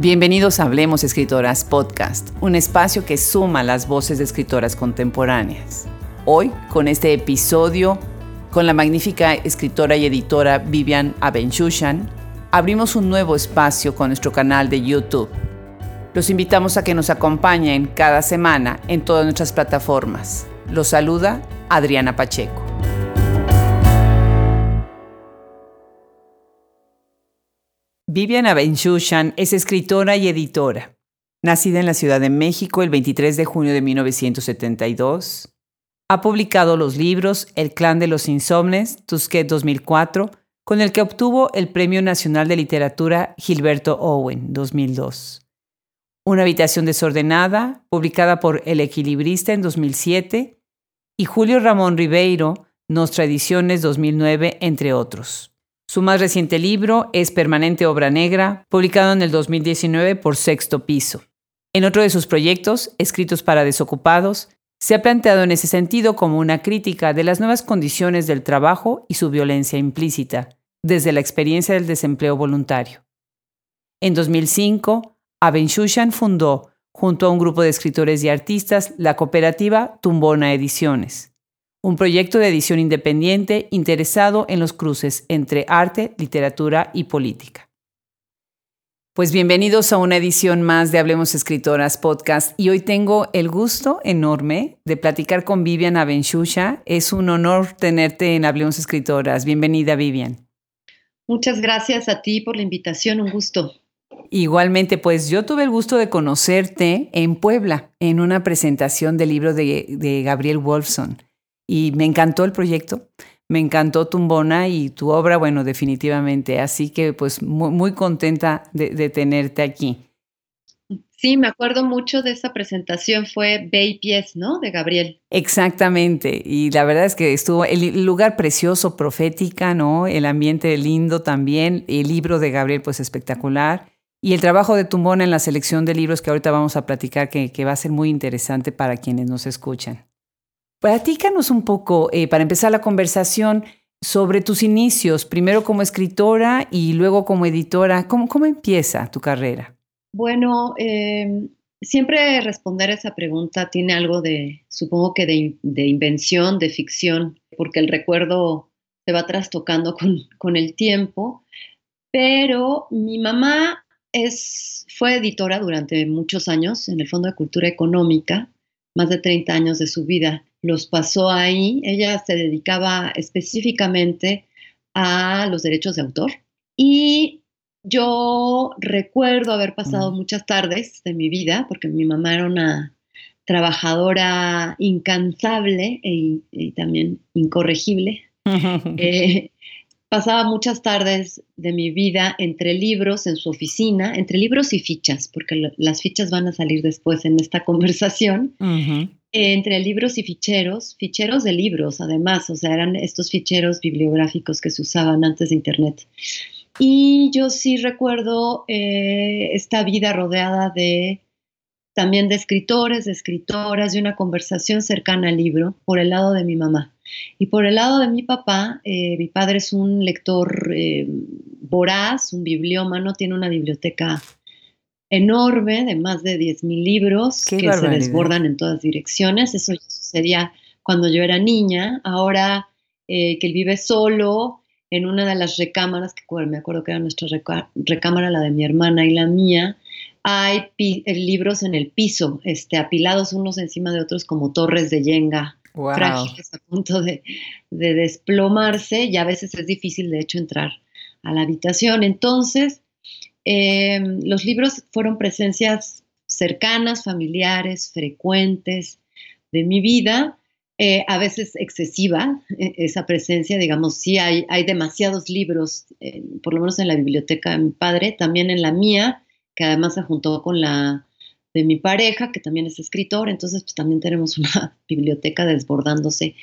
Bienvenidos a Hablemos Escritoras Podcast, un espacio que suma las voces de escritoras contemporáneas. Hoy, con este episodio, con la magnífica escritora y editora Vivian Abenchushan, abrimos un nuevo espacio con nuestro canal de YouTube. Los invitamos a que nos acompañen cada semana en todas nuestras plataformas. Los saluda Adriana Pacheco. Vivian Abenchushan es escritora y editora. Nacida en la Ciudad de México el 23 de junio de 1972, ha publicado los libros El clan de los insomnes, Tusquet 2004, con el que obtuvo el Premio Nacional de Literatura Gilberto Owen 2002. Una habitación desordenada, publicada por El Equilibrista en 2007, y Julio Ramón Ribeiro, Nostra Ediciones 2009, entre otros. Su más reciente libro es Permanente Obra Negra, publicado en el 2019 por Sexto Piso. En otro de sus proyectos, Escritos para Desocupados, se ha planteado en ese sentido como una crítica de las nuevas condiciones del trabajo y su violencia implícita, desde la experiencia del desempleo voluntario. En 2005, Abenshushan fundó, junto a un grupo de escritores y artistas, la cooperativa Tumbona Ediciones un proyecto de edición independiente interesado en los cruces entre arte, literatura y política. Pues bienvenidos a una edición más de Hablemos Escritoras Podcast y hoy tengo el gusto enorme de platicar con Vivian Abenchusha. Es un honor tenerte en Hablemos Escritoras. Bienvenida Vivian. Muchas gracias a ti por la invitación, un gusto. Igualmente, pues yo tuve el gusto de conocerte en Puebla, en una presentación del libro de, de Gabriel Wolfson y me encantó el proyecto, me encantó Tumbona y tu obra, bueno, definitivamente. Así que pues muy, contenta de, tenerte aquí. Sí, me acuerdo mucho de esa presentación, fue Bay Pies, ¿no? De Gabriel. Exactamente, y la verdad es que estuvo el lugar precioso, profética, ¿no? El ambiente lindo también, el libro de Gabriel pues espectacular, y el trabajo de Tumbona en la selección de libros que ahorita vamos a platicar, que, que va a ser muy interesante para quienes nos escuchan. Platícanos un poco, eh, para empezar la conversación, sobre tus inicios, primero como escritora y luego como editora. ¿Cómo, cómo empieza tu carrera? Bueno, em, siempre responder esa pregunta tiene algo de, supongo que de, invención, de ficción, porque el recuerdo se va trastocando con, con el tiempo. Pero mi mamá es, fue editora durante muchos años en el Fondo de Cultura Económica, más de 30 años de su vida los pasó ahí. Ella se dedicaba específicamente a los derechos de autor y yo recuerdo haber pasado muchas tardes de mi vida, porque mi mamá era una trabajadora incansable e, y también incorregible. Eh, pasaba muchas tardes de mi vida entre libros en su oficina, entre libros y fichas, porque las fichas van a salir después en esta conversación entre libros y ficheros, ficheros de libros además, o sea, eran estos ficheros bibliográficos que se usaban antes de Internet. Y yo sí recuerdo eh, esta vida rodeada de también de escritores, de escritoras, de una conversación cercana al libro por el lado de mi mamá. Y por el lado de mi papá, eh, mi padre es un lector eh, voraz, un bibliómano, tiene una biblioteca enorme de más de 10.000 libros que se desbordan en todas direcciones. Eso sucedía cuando yo era niña. Ahora eh, que él vive solo en una de las recámaras, que me acuerdo que era nuestra recámara, la de mi hermana y la mía, hay eh, libros en el piso, este, apilados unos encima de otros como torres de yenga. frágiles a punto de, de desplomarse y a veces es difícil de hecho entrar a la habitación. Entonces, Em, los libros fueron presencias cercanas, familiares, frecuentes de mi vida, eh, a veces excesiva e, esa presencia, digamos, sí hay, hay demasiados libros, por lo menos en la biblioteca de mi padre, también en la mía, que además se juntó con la de mi pareja, que también es escritor, entonces pues también tenemos una biblioteca desbordándose.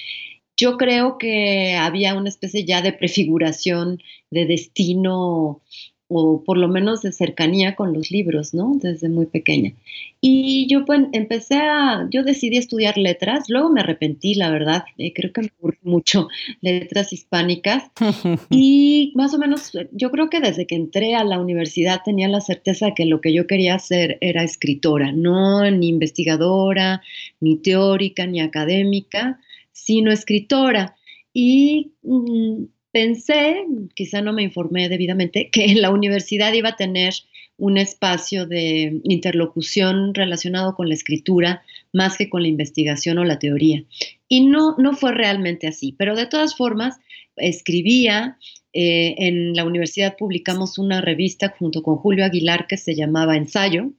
Yo creo que había una especie ya de prefiguración de destino o por lo menos de cercanía con los libros, ¿no? Desde muy pequeña. Y yo pues, empecé a, yo decidí estudiar letras, luego me arrepentí, la verdad, eh, creo que me aburrí mucho letras hispánicas y más o menos yo creo que desde que entré a la universidad tenía la certeza de que lo que yo quería hacer era escritora, no ni investigadora, ni teórica, ni académica, sino escritora. Y mm, pensé, quizá no me informé debidamente, que en la universidad iba a tener un espacio de interlocución relacionado con la escritura más que con la investigación o la teoría. Y no, no fue realmente así, pero de todas formas escribía. Eh, en la universidad publicamos una revista junto con Julio Aguilar que se llamaba Ensayo.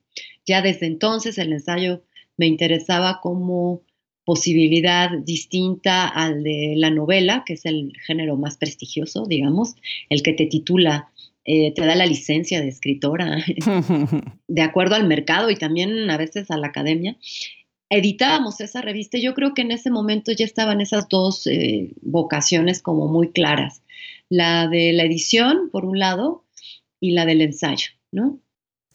Ya desde entonces el ensayo me interesaba como posibilidad distinta al de la novela, que es el género más prestigioso, digamos, el que te titula, eh, te da la licencia de escritora, de acuerdo al mercado y también a veces a la academia. Editábamos esa revista y yo creo que en ese momento ya estaban esas dos eh, vocaciones como muy claras, la de la edición, por un lado, y la del ensayo, ¿no?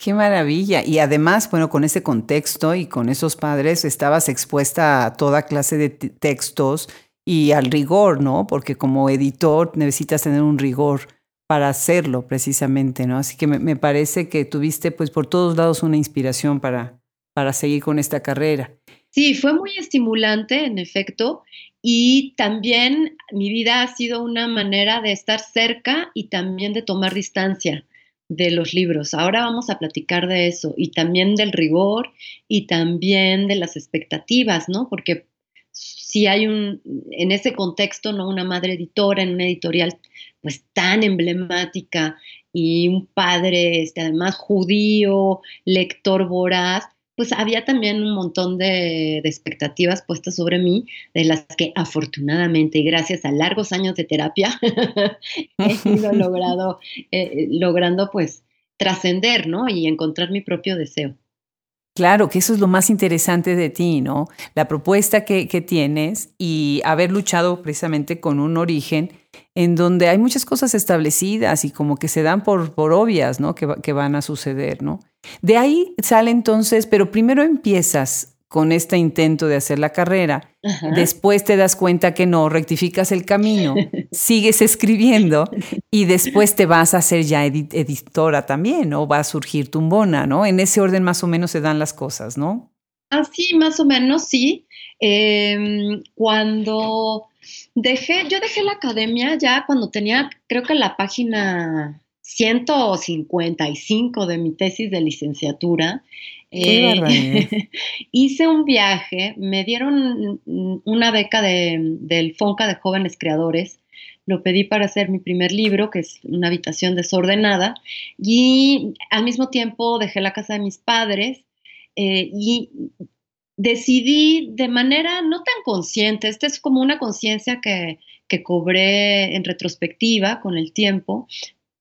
Qué maravilla. Y además, bueno, con ese contexto y con esos padres estabas expuesta a toda clase de textos y al rigor, ¿no? Porque como editor necesitas tener un rigor para hacerlo precisamente, ¿no? Así que me, parece que tuviste pues por todos lados una inspiración para, para seguir con esta carrera. Sí, fue muy estimulante, en efecto, y también mi vida ha sido una manera de estar cerca y también de tomar distancia de los libros. Ahora vamos a platicar de eso y también del rigor y también de las expectativas, ¿no? Porque si hay un, en ese contexto, ¿no? Una madre editora en una editorial pues tan emblemática y un padre, este, además judío, lector voraz, pues había también un montón de, expectativas puestas sobre mí, de las que afortunadamente y gracias a largos años de terapia he ido logrado, eh, logrando pues trascender, ¿no? Y encontrar mi propio deseo. Claro, que eso es lo más interesante de ti, ¿no? La propuesta que, tienes y haber luchado precisamente con un origen en donde hay muchas cosas establecidas y como que se dan por, por obvias, ¿no? Que, que van a suceder, ¿no? De ahí sale entonces, pero primero empiezas con este intento de hacer la carrera, después te das cuenta que no, rectificas el camino, sigues escribiendo y después te vas a hacer ya editora también, ¿no? Va a surgir tumbona, ¿no? En ese orden más o menos se dan las cosas, ¿no? Así, más o menos, sí. Em, cuando dejé, yo dejé la academia ya cuando tenía, creo que la página 155 de mi tesis de licenciatura. Eh, hice un viaje, me dieron una beca del FONCA de jóvenes creadores. Lo pedí para hacer mi primer libro, que es Una habitación desordenada, y al mismo tiempo dejé la casa de mis padres eh, y decidí de manera no tan consciente, esta es como una conciencia que, que cobré en retrospectiva con el tiempo,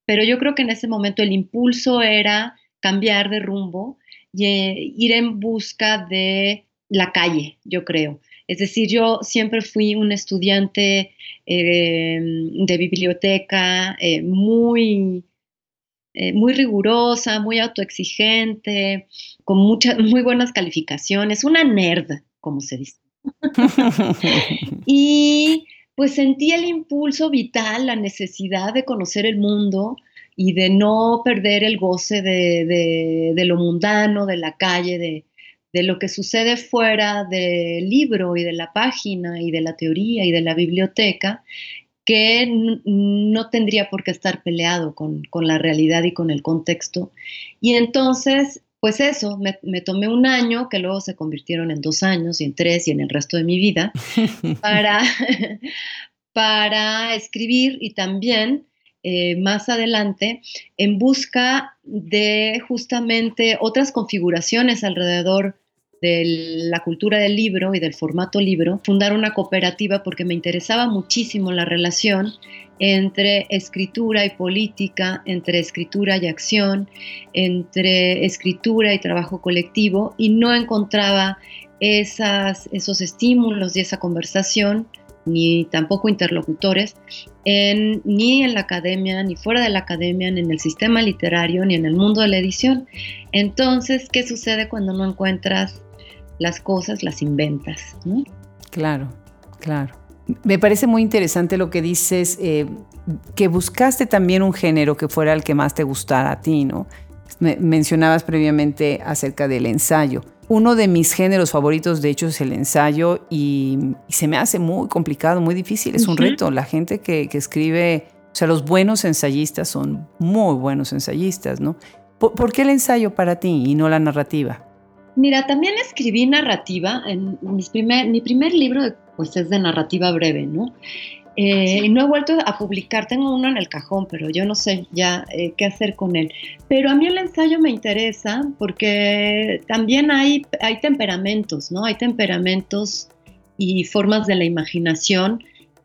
pero yo creo que en ese momento el impulso era cambiar de rumbo y eh, ir en busca de la calle, yo creo. Es decir, yo siempre fui un estudiante em, de biblioteca eh, muy, eh, muy rigurosa, muy autoexigente, con muchas, muy buenas calificaciones, una nerd, como se dice. y pues sentí el impulso vital, la necesidad de conocer el mundo y de no perder el goce de, lo mundano, de la calle, de, lo que sucede fuera del libro y de la página y de la teoría y de la biblioteca, que no tendría por qué estar peleado con la realidad y con el contexto. Y entonces pues eso, me, tomé un año, que luego se convirtieron en dos años y en tres y en el resto de mi vida, para, para escribir y también eh, más adelante en busca de justamente otras configuraciones alrededor de la cultura del libro y del formato libro, fundar una cooperativa porque me interesaba muchísimo la relación entre escritura y política, entre escritura y acción, entre escritura y trabajo colectivo y no encontraba esos estímulos y esa conversación ni tampoco interlocutores, ni en la academia, ni fuera de la academia, ni en el sistema literario, ni en el mundo de la edición. Entonces, ¿qué sucede cuando no encuentras las cosas, las inventas? Claro, claro. Me parece muy interesante lo que dices, eh, que buscaste también un género que fuera el que más te gustara a ti, ¿no? mencionabas previamente acerca del ensayo. Uno de mis géneros favoritos, de hecho, es el ensayo y, se me hace muy complicado, muy difícil. Es un reto. La gente que, escribe, o sea, los buenos ensayistas son muy buenos ensayistas, ¿no? ¿Por, qué el ensayo para ti y no la narrativa? Mira, también escribí narrativa. En mis primer, mi primer libro pues, es de narrativa breve, ¿no? Eh, no he vuelto a publicar, tengo uno en el cajón, pero yo no sé ya eh, qué hacer con él. Pero a mí el ensayo me interesa porque también hay, hay temperamentos, ¿no? Hay temperamentos y formas de la imaginación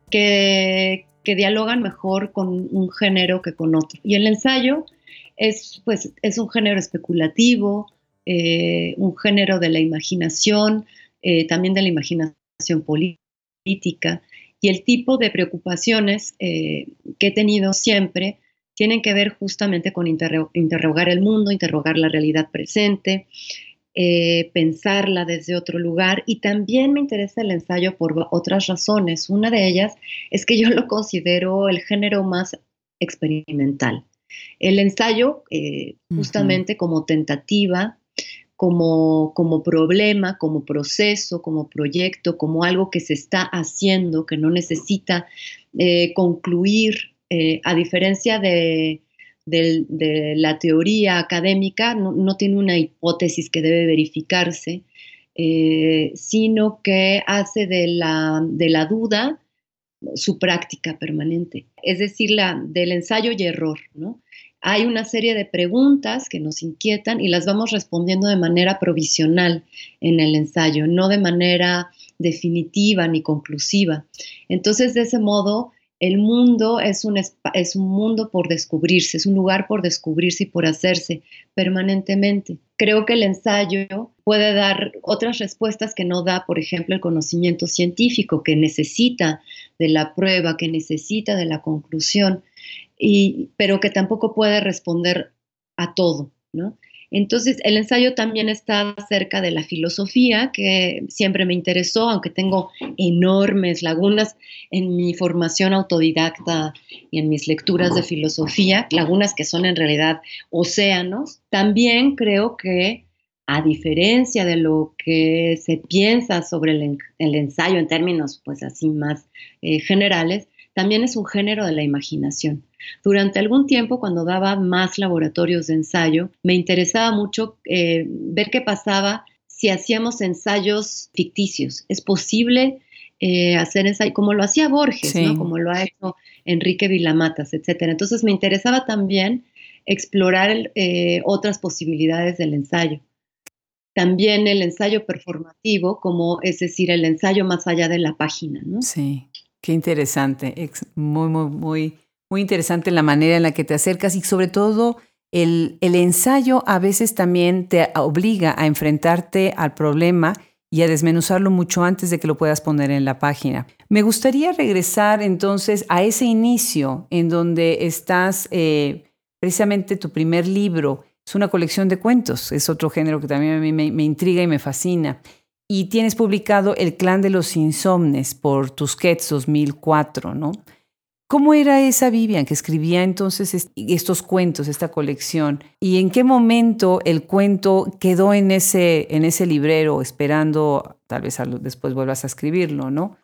que, que dialogan mejor con un género que con otro. Y el ensayo es, pues, es un género especulativo, eh, un género de la imaginación, también de la imaginación política y el tipo de preocupaciones eh, que he tenido siempre tienen que ver justamente con interrogar el mundo, interrogar la realidad presente, eh, pensarla desde otro lugar y también me interesa el ensayo por otras razones. Una de ellas es que yo lo considero el género más experimental. El ensayo, eh, justamente como tentativa, como, como problema, como proceso, como proyecto, como algo que se está haciendo, que no necesita eh, concluir, eh, a diferencia de, la teoría académica, no, tiene una hipótesis que debe verificarse, eh, sino que hace de la, de la duda su práctica permanente, es decir, la, del ensayo y error, ¿no? Hay una serie de preguntas que nos inquietan y las vamos respondiendo de manera provisional en el ensayo, no de manera definitiva ni conclusiva. Entonces, de ese modo, el mundo es un, es un mundo por descubrirse, es un lugar por descubrirse y por hacerse permanentemente. Creo que el ensayo puede dar otras respuestas que no da, por ejemplo, el conocimiento científico, que necesita de la prueba, que necesita de la conclusión pero que tampoco puede responder a todo, ¿no? Entonces, el ensayo también está cerca de la filosofía, que siempre me interesó, aunque tengo enormes lagunas en mi formación autodidacta y en mis lecturas de filosofía, lagunas que son en realidad océanos. También creo que, a diferencia de lo que se piensa sobre el, ensayo en términos, pues así más eh, generales, también es un género de la imaginación. Durante algún tiempo, cuando daba más laboratorios de ensayo, me interesaba mucho eh, ver qué pasaba si hacíamos ensayos ficticios. Es posible eh, hacer ensayos, como lo hacía Borges, como lo ha hecho Enrique Vilamatas, etc. Entonces me interesaba también explorar eh, otras posibilidades del ensayo. También el ensayo performativo, como es decir, el ensayo más allá de la página. ¿no? Sí. Qué interesante, muy, muy, muy, muy interesante la manera en la que te acercas y sobre todo el, el ensayo a veces también te obliga a enfrentarte al problema y a desmenuzarlo mucho antes de que lo puedas poner en la página. Me gustaría regresar entonces a ese inicio en donde estás, eh, precisamente tu primer libro, es una colección de cuentos, es otro género que también a mí me intriga y me fascina y tienes publicado El Clan de los Insomnes por Tusquets 2004, ¿no? ¿Cómo era esa Vivian que escribía entonces estos cuentos, esta colección? ¿Y en qué momento el cuento quedó en ese, en ese librero esperando, tal vez después vuelvas a escribirlo, ¿no?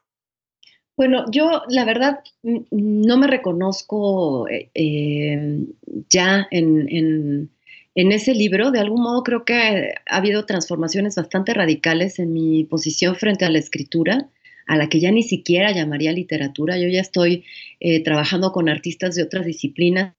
Bueno, yo la verdad no me reconozco eh, eh, ya en, en ese libro, de algún modo creo que ha habido transformaciones bastante radicales en mi posición frente a la escritura, a la que ya ni siquiera llamaría literatura. Yo ya estoy eh, trabajando con artistas de otras disciplinas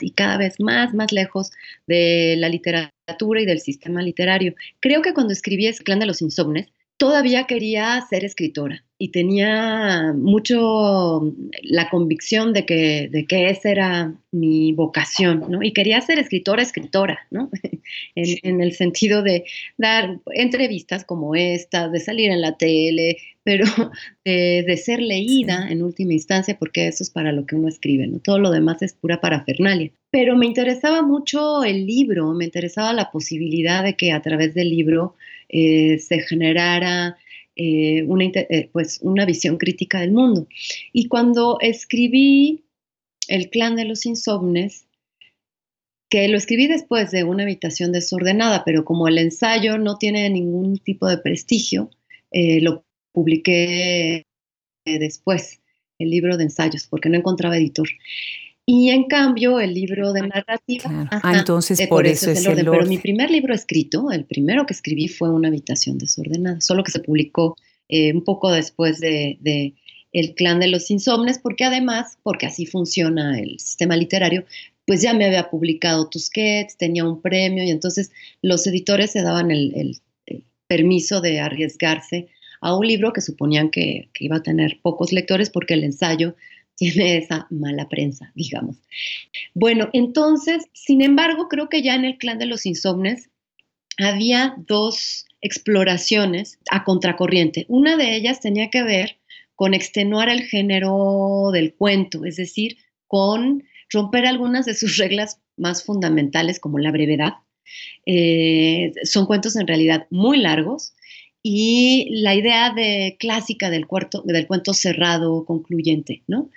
y cada vez más, más lejos de la literatura y del sistema literario. Creo que cuando escribí ese Clan de los Insomnes, todavía quería ser escritora. y tenía mucho la convicción de que, de que esa era mi vocación, ¿no? Y quería ser escritora, escritora, ¿no? en, el sentido de dar entrevistas como esta, de salir en la tele, pero de, ser leída en última instancia, porque eso es para lo que uno escribe, ¿no? Todo lo demás es pura parafernalia. Pero me interesaba mucho el libro, me interesaba la posibilidad de que a través del libro eh, se generara eh, una, eh, pues una visión crítica del mundo. Y cuando escribí El clan de los insomnes, que lo escribí después de una habitación desordenada, pero como el ensayo no tiene ningún tipo de prestigio, lo publiqué después, el libro de ensayos, porque no encontraba editor. Y en cambio, el libro de narrativa. ah, entonces eh, por, eso, es el orden. Pero mi primer libro escrito, el primero que escribí fue Una habitación desordenada, solo que se publicó eh, un poco después de, El clan de los insomnes, porque además, porque así funciona el sistema literario, pues ya me había publicado Tusquets, tenía un premio y entonces los editores se daban el, permiso de arriesgarse a un libro que suponían que, que, iba a tener pocos lectores porque el ensayo tiene esa mala prensa, digamos. Bueno, entonces, sin embargo, creo que ya en el clan de los insomnes había dos exploraciones a contracorriente. Una de ellas tenía que ver con extenuar el género del cuento, es decir, con romper algunas de sus reglas más fundamentales como la brevedad. Eh, son cuentos en realidad muy largos y la idea de clásica del, del cuento cerrado, concluyente, ¿no?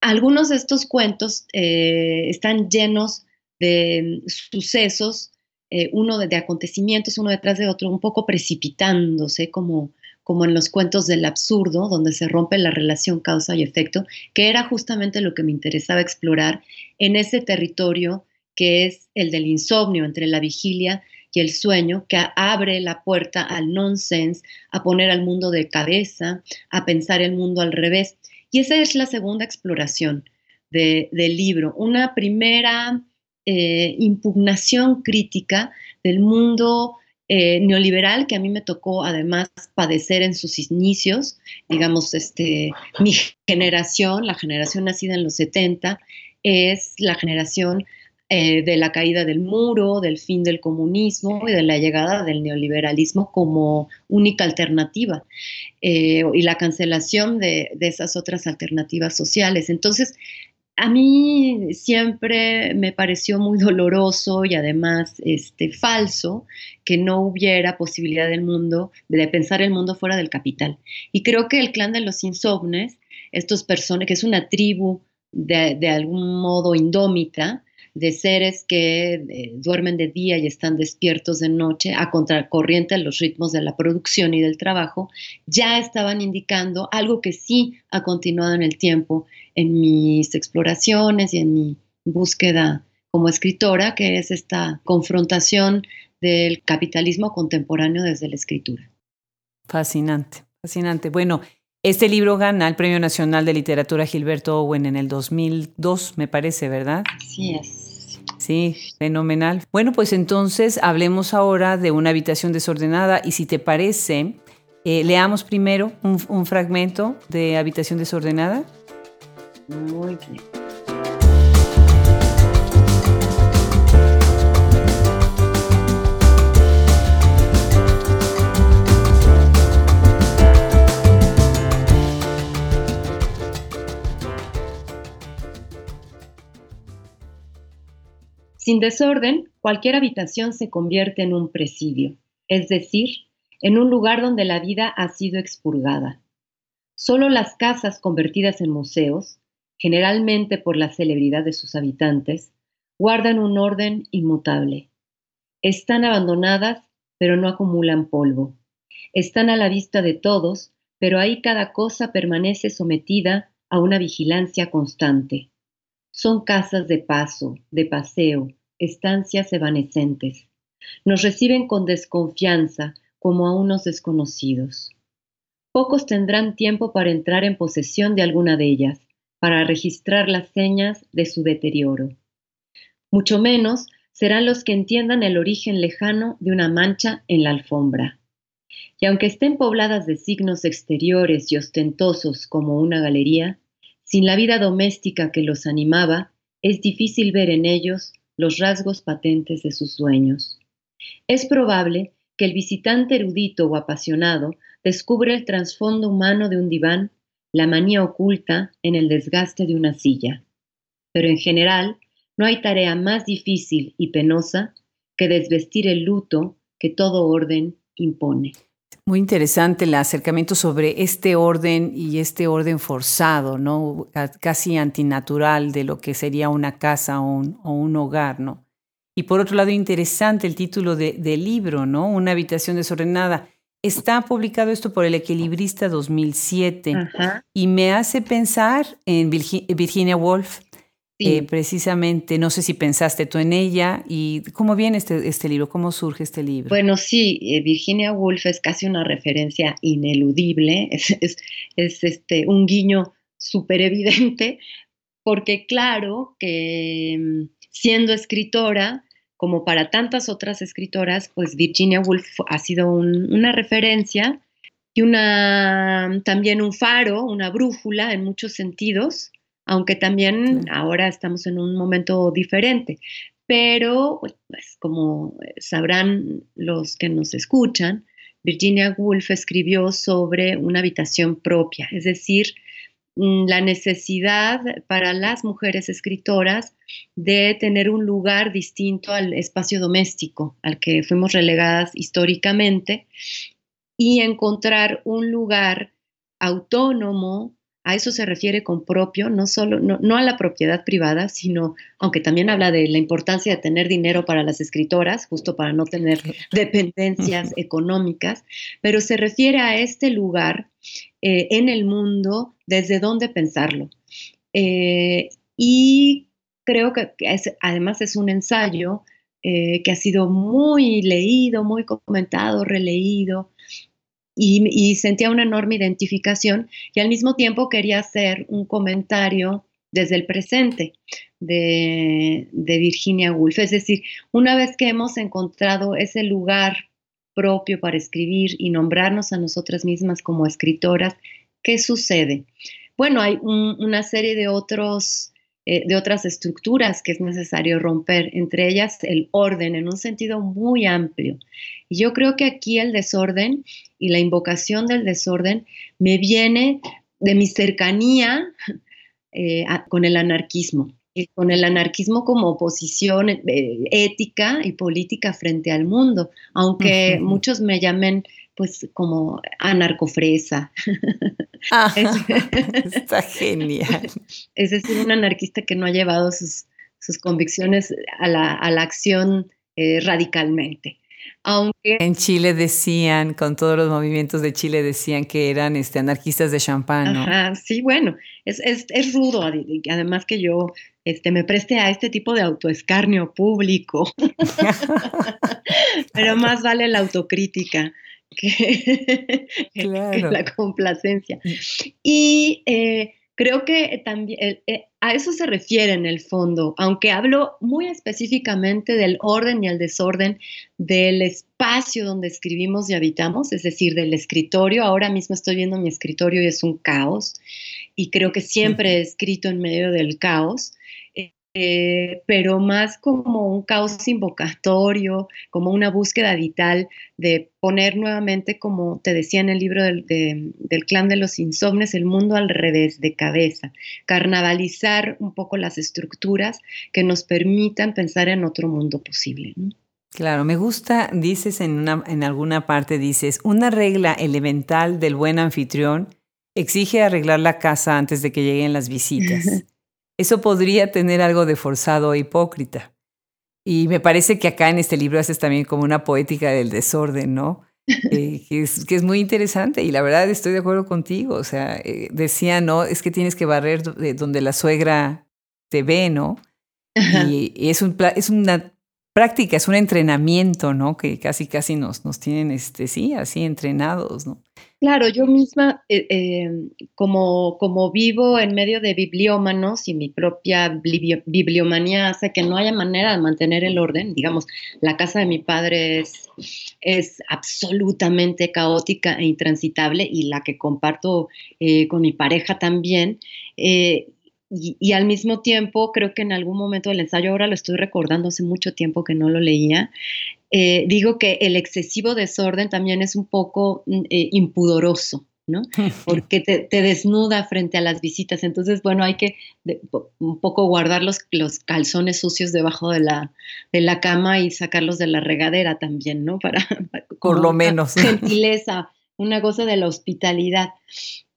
Algunos de estos cuentos eh, están llenos de sucesos, eh, uno de, acontecimientos, uno detrás de otro, un poco precipitándose, como, como en los cuentos del absurdo, donde se rompe la relación causa y efecto, que era justamente lo que me interesaba explorar en ese territorio que es el del insomnio entre la vigilia y el sueño que abre la puerta al nonsense, a poner al mundo de cabeza, a pensar el mundo al revés. Y esa es la segunda exploración del libro, una primera eh, impugnación crítica del mundo eh, neoliberal que a mí me tocó además padecer en sus inicios, digamos, este, mi generación, la generación nacida en los 70, es la generación eh, de la caída del muro, del fin del comunismo y de la llegada del neoliberalismo como única alternativa eh, y la cancelación de, esas otras alternativas sociales. Entonces, a mí siempre me pareció muy doloroso y además este, falso que no hubiera posibilidad del mundo, de pensar el mundo fuera del capital. Y creo que el clan de los insomnes, estos personas, que es una tribu de, de algún modo indómita, de seres que eh, duermen de día y están despiertos de noche a contracorriente a los ritmos de la producción y del trabajo, ya estaban indicando algo que sí ha continuado en el tiempo en mis exploraciones y en mi búsqueda como escritora, que es esta confrontación del capitalismo contemporáneo desde la escritura. Fascinante, fascinante. Bueno, este libro gana el Premio Nacional de Literatura Gilberto Owen en el 2002, me parece, ¿verdad? Así es. Sí, fenomenal. Bueno, pues entonces hablemos ahora de una habitación desordenada y si te parece, eh, leamos primero un, un fragmento de Habitación desordenada. Muy bien. Sin desorden, cualquier habitación se convierte en un presidio, es decir, en un lugar donde la vida ha sido expurgada. Solo las casas convertidas en museos, generalmente por la celebridad de sus habitantes, guardan un orden inmutable. Están abandonadas, pero no acumulan polvo. Están a la vista de todos, pero ahí cada cosa permanece sometida a una vigilancia constante. Son casas de paso, de paseo, estancias evanescentes. Nos reciben con desconfianza, como a unos desconocidos. Pocos tendrán tiempo para entrar en posesión de alguna de ellas, para registrar las señas de su deterioro. Mucho menos serán los que entiendan el origen lejano de una mancha en la alfombra. Y aunque estén pobladas de signos exteriores y ostentosos como una galería, sin la vida doméstica que los animaba, es difícil ver en ellos los rasgos patentes de sus dueños. Es probable que el visitante erudito o apasionado descubre el trasfondo humano de un diván, la manía oculta en el desgaste de una silla. Pero en general, no hay tarea más difícil y penosa que desvestir el luto que todo orden impone. Muy interesante el acercamiento sobre este orden y este orden forzado, ¿no? Casi antinatural de lo que sería una casa o un, hogar, ¿no? Y por otro lado, interesante el título del libro, ¿no? Una habitación desordenada. Está publicado esto por el Equilibrista 2007 y me hace pensar en Virginia Woolf, eh, precisamente, no sé si pensaste tú en ella y cómo viene este, este libro, cómo surge este libro. Bueno, sí, eh, Virginia Woolf es casi una referencia ineludible, es, este, un guiño súper evidente, porque claro que mm, siendo escritora, como para tantas otras escritoras, pues Virginia Woolf ha sido una referencia y una, también un faro, una brújula en muchos sentidos aunque también ahora estamos en un momento diferente. Pero, pues, como sabrán los que nos escuchan, Virginia Woolf escribió sobre una habitación propia, es decir, mm, la necesidad para las mujeres escritoras de tener un lugar distinto al espacio doméstico al que fuimos relegadas históricamente y encontrar un lugar autónomo, a eso se refiere con propio, no solo, no, a la propiedad privada, sino, aunque también habla de la importancia de tener dinero para las escritoras, justo para no tener dependencias económicas, pero se refiere a este lugar eh, en el mundo desde donde pensarlo. Eh, y creo que además es un ensayo eh, que ha sido muy leído, muy comentado, releído, y, sentía una enorme identificación y al mismo tiempo quería hacer un comentario desde el presente de, Virginia Woolf. Es decir, una vez que hemos encontrado ese lugar propio para escribir y nombrarnos a nosotras mismas como escritoras, ¿qué sucede? Bueno, hay una serie de otros eh, de otras estructuras que es necesario romper, entre ellas el orden en un sentido muy amplio. Y yo creo que aquí el desorden y la invocación del desorden me viene de mi cercanía eh, con el anarquismo, y con el anarquismo como oposición eh, ética y política frente al mundo, aunque muchos me llamen pues como anarcofresa. Ah, está genial. Es decir, un anarquista que no ha llevado sus, convicciones a la, acción eh, radicalmente. Aunque en Chile decían, con todos los movimientos de Chile decían que eran este, anarquistas de champán, Ajá, sí, bueno, es, es, es, rudo, además que yo este, me preste a este tipo de autoescarnio público, pero más vale la autocrítica que, la complacencia. Y eh, creo que también eh, eh, a eso se refiere en el fondo, aunque hablo muy específicamente del orden y el desorden del espacio donde escribimos y habitamos, es decir, del escritorio. Ahora mismo estoy viendo mi escritorio y es un caos, y creo que siempre he escrito en medio del caos. Eh, pero más como un caos invocatorio, como una búsqueda vital de poner nuevamente, como te decía en el libro del, clan de los insomnes, el mundo al revés, de cabeza, carnavalizar un poco las estructuras que nos permitan pensar en otro mundo posible. Claro, me gusta, dices en, una, en alguna parte, dices, una regla elemental del buen anfitrión exige arreglar la casa antes de que lleguen las visitas. Eso podría tener algo de forzado e hipócrita. Y me parece que acá en este libro haces también como una poética del desorden, ¿no? Eh, que, es, muy interesante y la verdad estoy de acuerdo contigo. O sea, eh, decía, no, es que tienes que barrer donde la suegra te ve, ¿no? Y, es, un, es una práctica, es un entrenamiento, ¿no? Que casi, casi nos, nos tienen, este, sí, así entrenados, ¿no? Claro, yo misma, eh, eh, como, como vivo en medio de bibliómanos y mi propia bibliomanía hace que no haya manera de mantener el orden, digamos, la casa de mi padre es, es absolutamente caótica e intransitable y la que comparto eh, con mi pareja también. Y, y, al mismo tiempo, creo que en algún momento del ensayo, ahora lo estoy recordando, hace mucho tiempo que no lo leía, eh, digo que el excesivo desorden también es un poco mm, eh, impudoroso, ¿no? Porque te, desnuda frente a las visitas. Entonces, bueno, hay que un poco guardar los, los, calzones sucios debajo de la, de la cama y sacarlos de la regadera también, ¿no? Para, por lo menos. Gentileza, una cosa de la hospitalidad.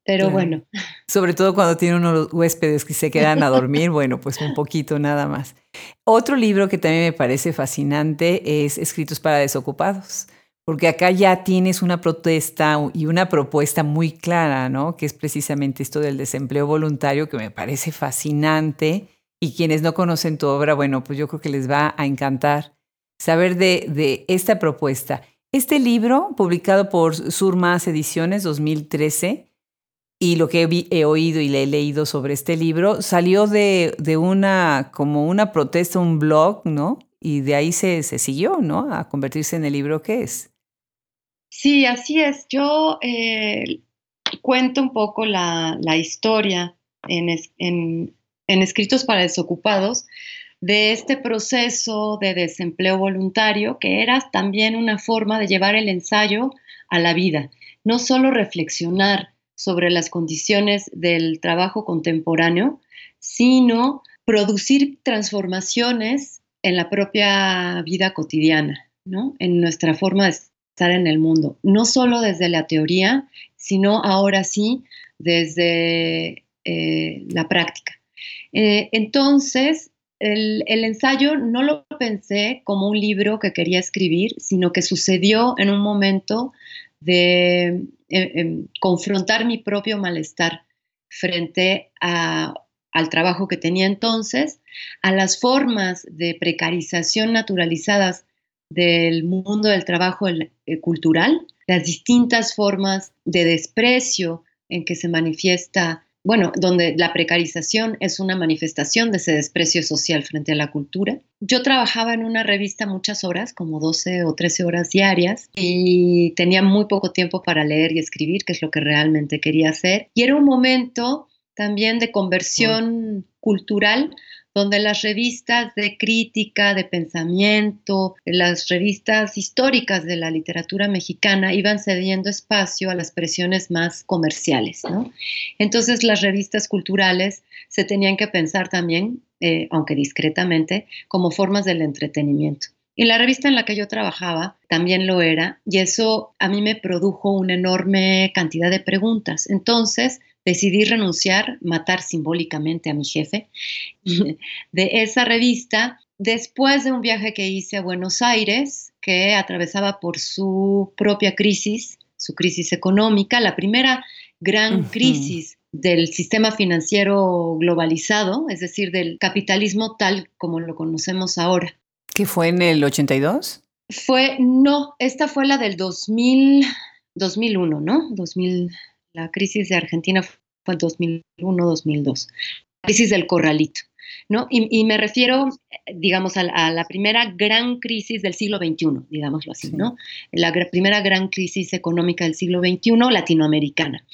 Pero bueno. Sobre todo cuando tiene unos huéspedes que se quedan a dormir, bueno, pues un poquito nada más. Otro libro que también me parece fascinante es Escritos para Desocupados, porque acá ya tienes una protesta y una propuesta muy clara, ¿no? Que es precisamente esto del desempleo voluntario, que me parece fascinante. Y quienes no conocen tu obra, bueno, pues yo creo que les va a encantar saber de, de esta propuesta. Este libro, publicado por Surmas Ediciones 2013, y lo que he, oído y le he leído sobre este libro salió de, una, como una protesta, un blog, ¿no? Y de ahí se, siguió, ¿no? A convertirse en el libro que es. Sí, así es. Yo eh, cuento un poco la, historia en, en Escritos para Desocupados de este proceso de desempleo voluntario, que era también una forma de llevar el ensayo a la vida, no solo reflexionar sobre las condiciones del trabajo contemporáneo, sino producir transformaciones en la propia vida cotidiana, ¿no? en nuestra forma de estar en el mundo, no solo desde la teoría, sino ahora sí desde eh, la práctica. Eh, entonces, el, el, ensayo no lo pensé como un libro que quería escribir, sino que sucedió en un momento de eh, em, confrontar mi propio malestar frente al trabajo que tenía entonces, a las formas de precarización naturalizadas del mundo del trabajo eh, cultural, las distintas formas de desprecio en que se manifiesta bueno, donde la precarización es una manifestación de ese desprecio social frente a la cultura. Yo trabajaba en una revista muchas horas, como 12 o 13 horas diarias, y tenía muy poco tiempo para leer y escribir, que es lo que realmente quería hacer. Y era un momento también de conversión cultural donde las revistas de crítica, de pensamiento, las revistas históricas de la literatura mexicana iban cediendo espacio a las presiones más comerciales. Entonces las revistas culturales se tenían que pensar también, eh, aunque discretamente, como formas del entretenimiento. Y la revista en la que yo trabajaba también lo era, y eso a mí me produjo una enorme cantidad de preguntas. Entonces decidí renunciar, matar simbólicamente a mi jefe de esa revista después de un viaje que hice a Buenos Aires, que atravesaba por su propia crisis, su crisis económica, la primera gran crisis del sistema financiero globalizado, es decir, del capitalismo tal como lo conocemos ahora. ¿Qué fue en el 82? Fue, no, esta fue la del 2000, 2001, ¿no? 2000, la crisis de Argentina fue el 2001-2002, crisis del corralito. ¿No? Y, me refiero, digamos, a, la primera gran crisis del siglo XXI, digámoslo así, ¿no? La primera gran crisis económica del siglo XXI latinoamericana.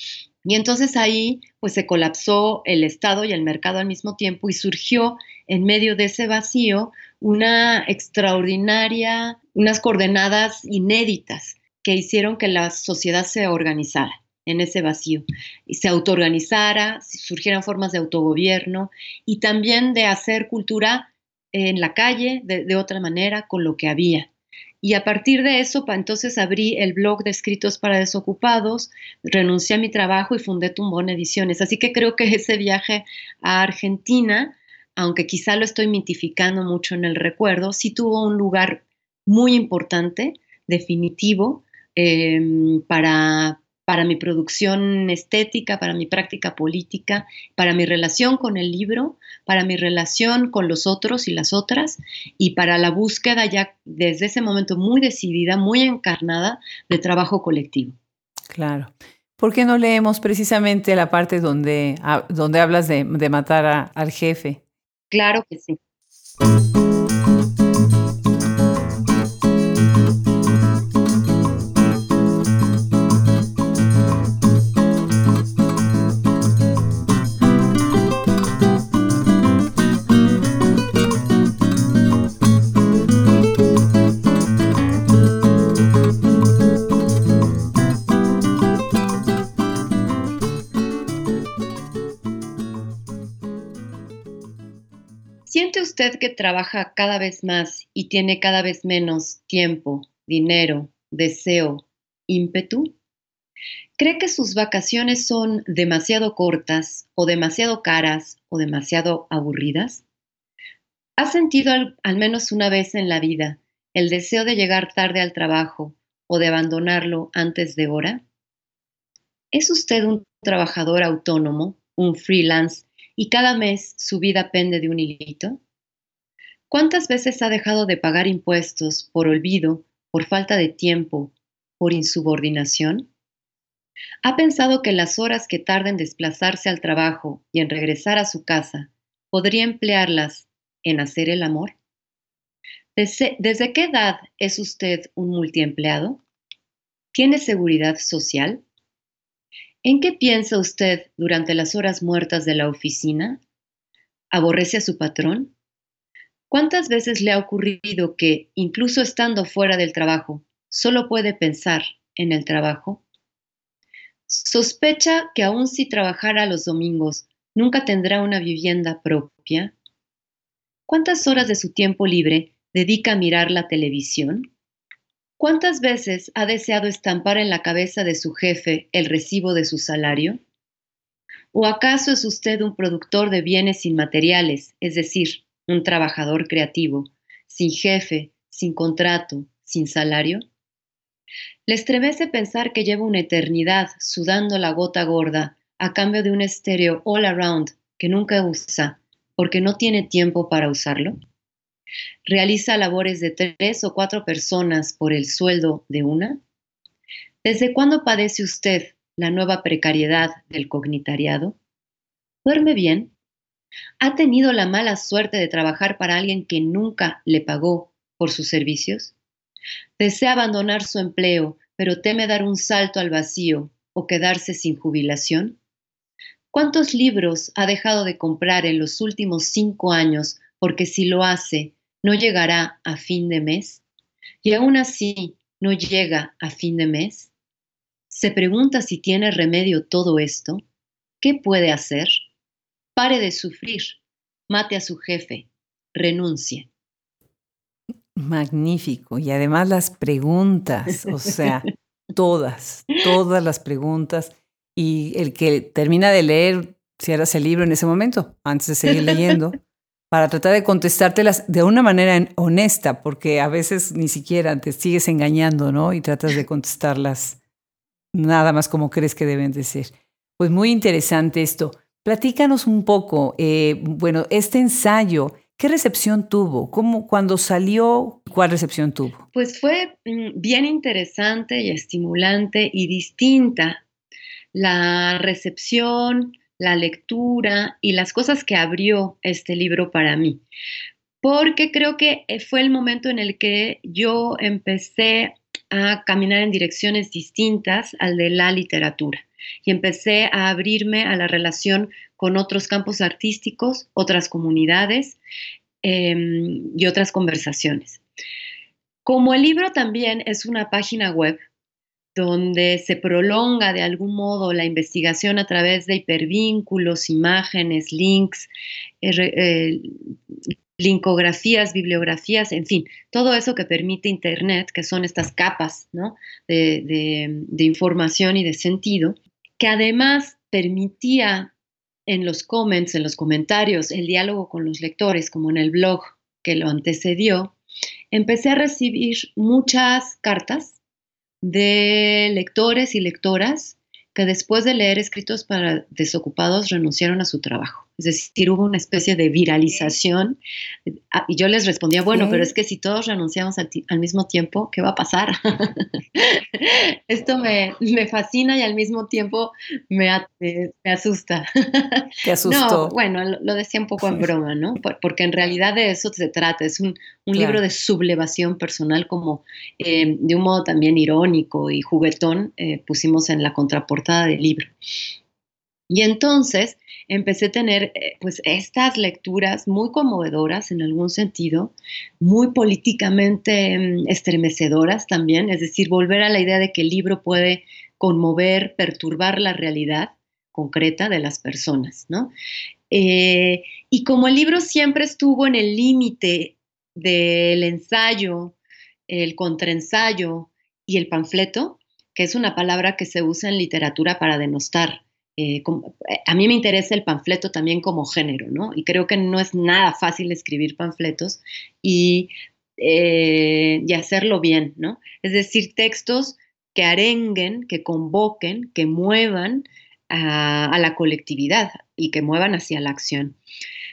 Y entonces ahí, pues se colapsó el Estado y el mercado al mismo tiempo y surgió en medio de ese vacío una extraordinaria, unas coordenadas inéditas que hicieron que la sociedad se organizara en ese vacío y se autoorganizara, surgieran formas de autogobierno y también de hacer cultura en la calle de, otra manera con lo que había. Y a partir de eso, entonces abrí el blog de escritos para desocupados, renuncié a mi trabajo y fundé Tumbón Ediciones. Así que creo que ese viaje a Argentina, aunque quizá lo estoy mitificando mucho en el recuerdo, sí tuvo un lugar muy importante, definitivo, em, para, para mi producción estética, para mi práctica política, para mi relación con el libro, para mi relación con los otros y las otras y para la búsqueda ya desde ese momento muy decidida, muy encarnada de trabajo colectivo. Claro. ¿Por qué no leemos precisamente la parte donde, donde hablas de, matar al jefe? Claro que sí. Usted que trabaja cada vez más y tiene cada vez menos tiempo, dinero, deseo, ímpetu? ¿Cree que sus vacaciones son demasiado cortas o demasiado caras o demasiado aburridas? ¿Ha sentido al, menos una vez en la vida el deseo de llegar tarde al trabajo o de abandonarlo antes de hora? ¿Es usted un trabajador autónomo, un freelance y cada mes su vida pende de un hilito? ¿Cuántas veces ha dejado de pagar impuestos por olvido, por falta de tiempo, por insubordinación? ¿Ha pensado que las horas que tarda en desplazarse al trabajo y en regresar a su casa podría emplearlas en hacer el amor? ¿Desde, ¿Desde, qué edad es usted un multiempleado? ¿Tiene seguridad social? ¿En qué piensa usted durante las horas muertas de la oficina? ¿Aborrece a su patrón? ¿Cuántas veces le ha ocurrido que, incluso estando fuera del trabajo, solo puede pensar en el trabajo? ¿Sospecha que aun si trabajara los domingos, nunca tendrá una vivienda propia? ¿Cuántas horas de su tiempo libre dedica a mirar la televisión? ¿Cuántas veces ha deseado estampar en la cabeza de su jefe el recibo de su salario? ¿O acaso es usted un productor de bienes inmateriales, es decir, un trabajador creativo, sin jefe, sin contrato, sin salario? ¿Le estremece pensar que lleva una eternidad sudando la gota gorda a cambio de un estéreo all around que nunca usa porque no tiene tiempo para usarlo? ¿Realiza labores de tres o cuatro personas por el sueldo de una? ¿Desde cuándo padece usted la nueva precariedad del cognitariado? ¿Duerme bien? ¿Ha tenido la mala suerte de trabajar para alguien que nunca le pagó por sus servicios? ¿Desea abandonar su empleo, pero teme dar un salto al vacío o quedarse sin jubilación? ¿Cuántos libros ha dejado de comprar en los últimos cinco años porque si lo hace no llegará a fin de mes? Y aún así no llega a fin de mes. Se pregunta si tiene remedio todo esto. ¿Qué puede hacer? Pare de sufrir, mate a su jefe, renuncie. Magnífico. Y además las preguntas, o sea, todas, todas las preguntas. Y el que termina de leer, cierras el libro en ese momento, antes de seguir leyendo, para tratar de contestártelas de una manera honesta, porque a veces ni siquiera te sigues engañando, ¿no? Y tratas de contestarlas nada más como crees que deben de ser. Pues muy interesante esto. Platícanos un poco, eh, bueno, este ensayo, ¿qué recepción tuvo? ¿Cómo, cuando salió, cuál recepción tuvo? Pues fue mm, bien interesante y estimulante y distinta la recepción, la lectura y las cosas que abrió este libro para mí. Porque creo que eh, fue el momento en el que yo empecé a caminar en direcciones distintas al de la literatura y empecé a abrirme a la relación con otros campos artísticos, otras comunidades em, y otras conversaciones. Como el libro también es una página web, donde se prolonga de algún modo la investigación a través de hipervínculos, imágenes, links, eh, eh, bibliografías, en fin, todo eso que permite Internet, que son estas capas de, de información y de sentido, que además permitía en los comments, en los comentarios, el diálogo con los lectores, como en el blog que lo antecedió, empecé a recibir muchas cartas de lectores y lectoras que después de leer escritos para desocupados renunciaron a su trabajo. Es decir, hubo una especie de viralización. Ah, y yo les respondía, bueno, pero es que si todos renunciamos al, mismo tiempo, ¿qué va a pasar? Esto me, fascina y al mismo tiempo me, asusta. ¿Te asustó? No, bueno, lo, decía un poco en broma, ¿no? Porque en realidad de eso se trata. Es un, libro de sublevación personal, como eh, de un modo también irónico y juguetón, eh, pusimos en la contraportada del libro. Y entonces empecé a tener eh, pues estas lecturas muy conmovedoras en algún sentido, muy políticamente mm, estremecedoras también, es decir, volver a la idea de que el libro puede conmover, perturbar la realidad concreta de las personas, ¿no? Eh, y como el libro siempre estuvo en el límite del ensayo, el contraensayo y el panfleto, que es una palabra que se usa en literatura para denostar eh, eh, a mí me interesa el panfleto también como género, ¿no? Y creo que no es nada fácil escribir panfletos y, eh, y hacerlo bien, ¿no? Es decir, textos que arenguen, que convoquen, que muevan a, la colectividad y que muevan hacia la acción.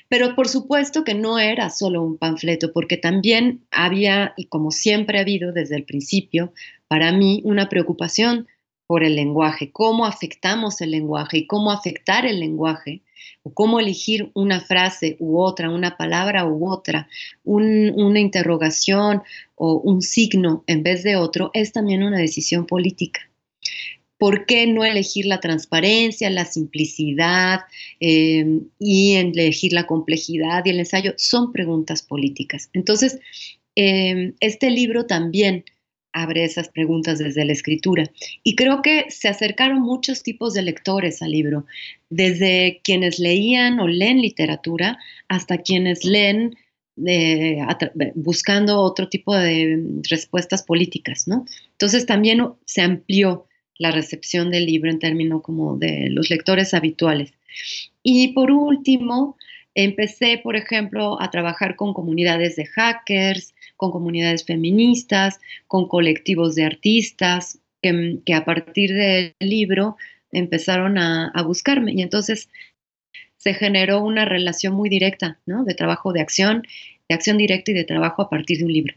Pero por supuesto que no era solo un panfleto, porque también había, y como siempre ha habido desde el principio, para mí una preocupación por el lenguaje, cómo afectamos el lenguaje y cómo afectar el lenguaje, o cómo elegir una frase u otra, una palabra u otra, una interrogación o un signo en vez de otro, es también una decisión política. ¿Por qué no elegir la transparencia, la simplicidad eh, y elegir la complejidad y el ensayo? Son preguntas políticas. Entonces, eh, este libro también abre esas preguntas desde la escritura. Y creo que se acercaron muchos tipos de lectores al libro, desde quienes leían o leen literatura hasta quienes leen eh, buscando otro tipo de respuestas políticas, ¿no? Entonces también se amplió la recepción del libro en términos como de los lectores habituales. Y por último, empecé, por ejemplo, a trabajar con comunidades de hackers, con comunidades feministas, con colectivos de artistas, que, a partir del libro empezaron a, buscarme. Y entonces se generó una relación muy directa, ¿no? De trabajo de acción, de acción directa y de trabajo a partir de un libro.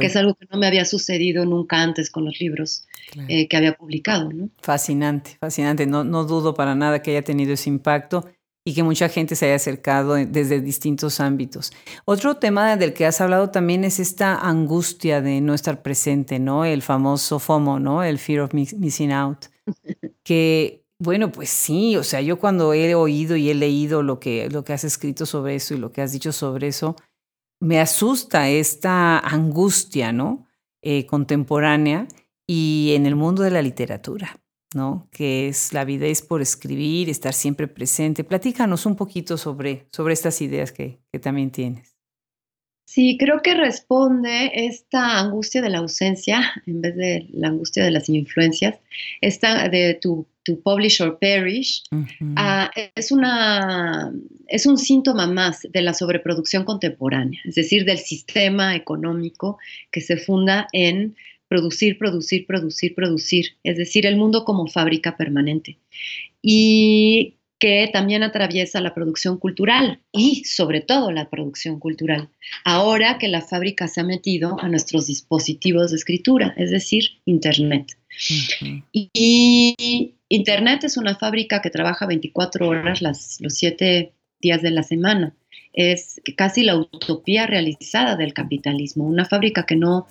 que es algo que no me había sucedido nunca antes con los libros eh, que había publicado. ¿no? Fascinante, fascinante. No, no dudo para nada que haya tenido ese impacto y que mucha gente se haya acercado desde distintos ámbitos. Otro tema del que has hablado también es esta angustia de no estar presente, ¿no? El famoso FOMO, ¿no? El fear of missing out. Que, bueno, pues sí, o sea, yo cuando he oído y he leído lo que, lo que has escrito sobre eso y lo que has dicho sobre eso, me asusta esta angustia, ¿no? Eh, contemporánea y en el mundo de la literatura. ¿No? Que es la vida es por escribir, estar siempre presente. Platícanos un poquito sobre, sobre estas ideas que, también tienes. Sí, creo que responde esta angustia de la ausencia en vez de la angustia de las influencias, esta de tu, tu publish or perish, ah, es, una, es un síntoma más de la sobreproducción contemporánea, es decir, del sistema económico que se funda en producir, producir, producir, producir, es decir, el mundo como fábrica permanente. Y que también atraviesa la producción cultural y sobre todo la producción cultural, ahora que la fábrica se ha metido a nuestros dispositivos de escritura, es decir, Internet. y, Internet es una fábrica que trabaja 24 horas las, los 7 días de la semana. Es casi la utopía realizada del capitalismo, una fábrica que no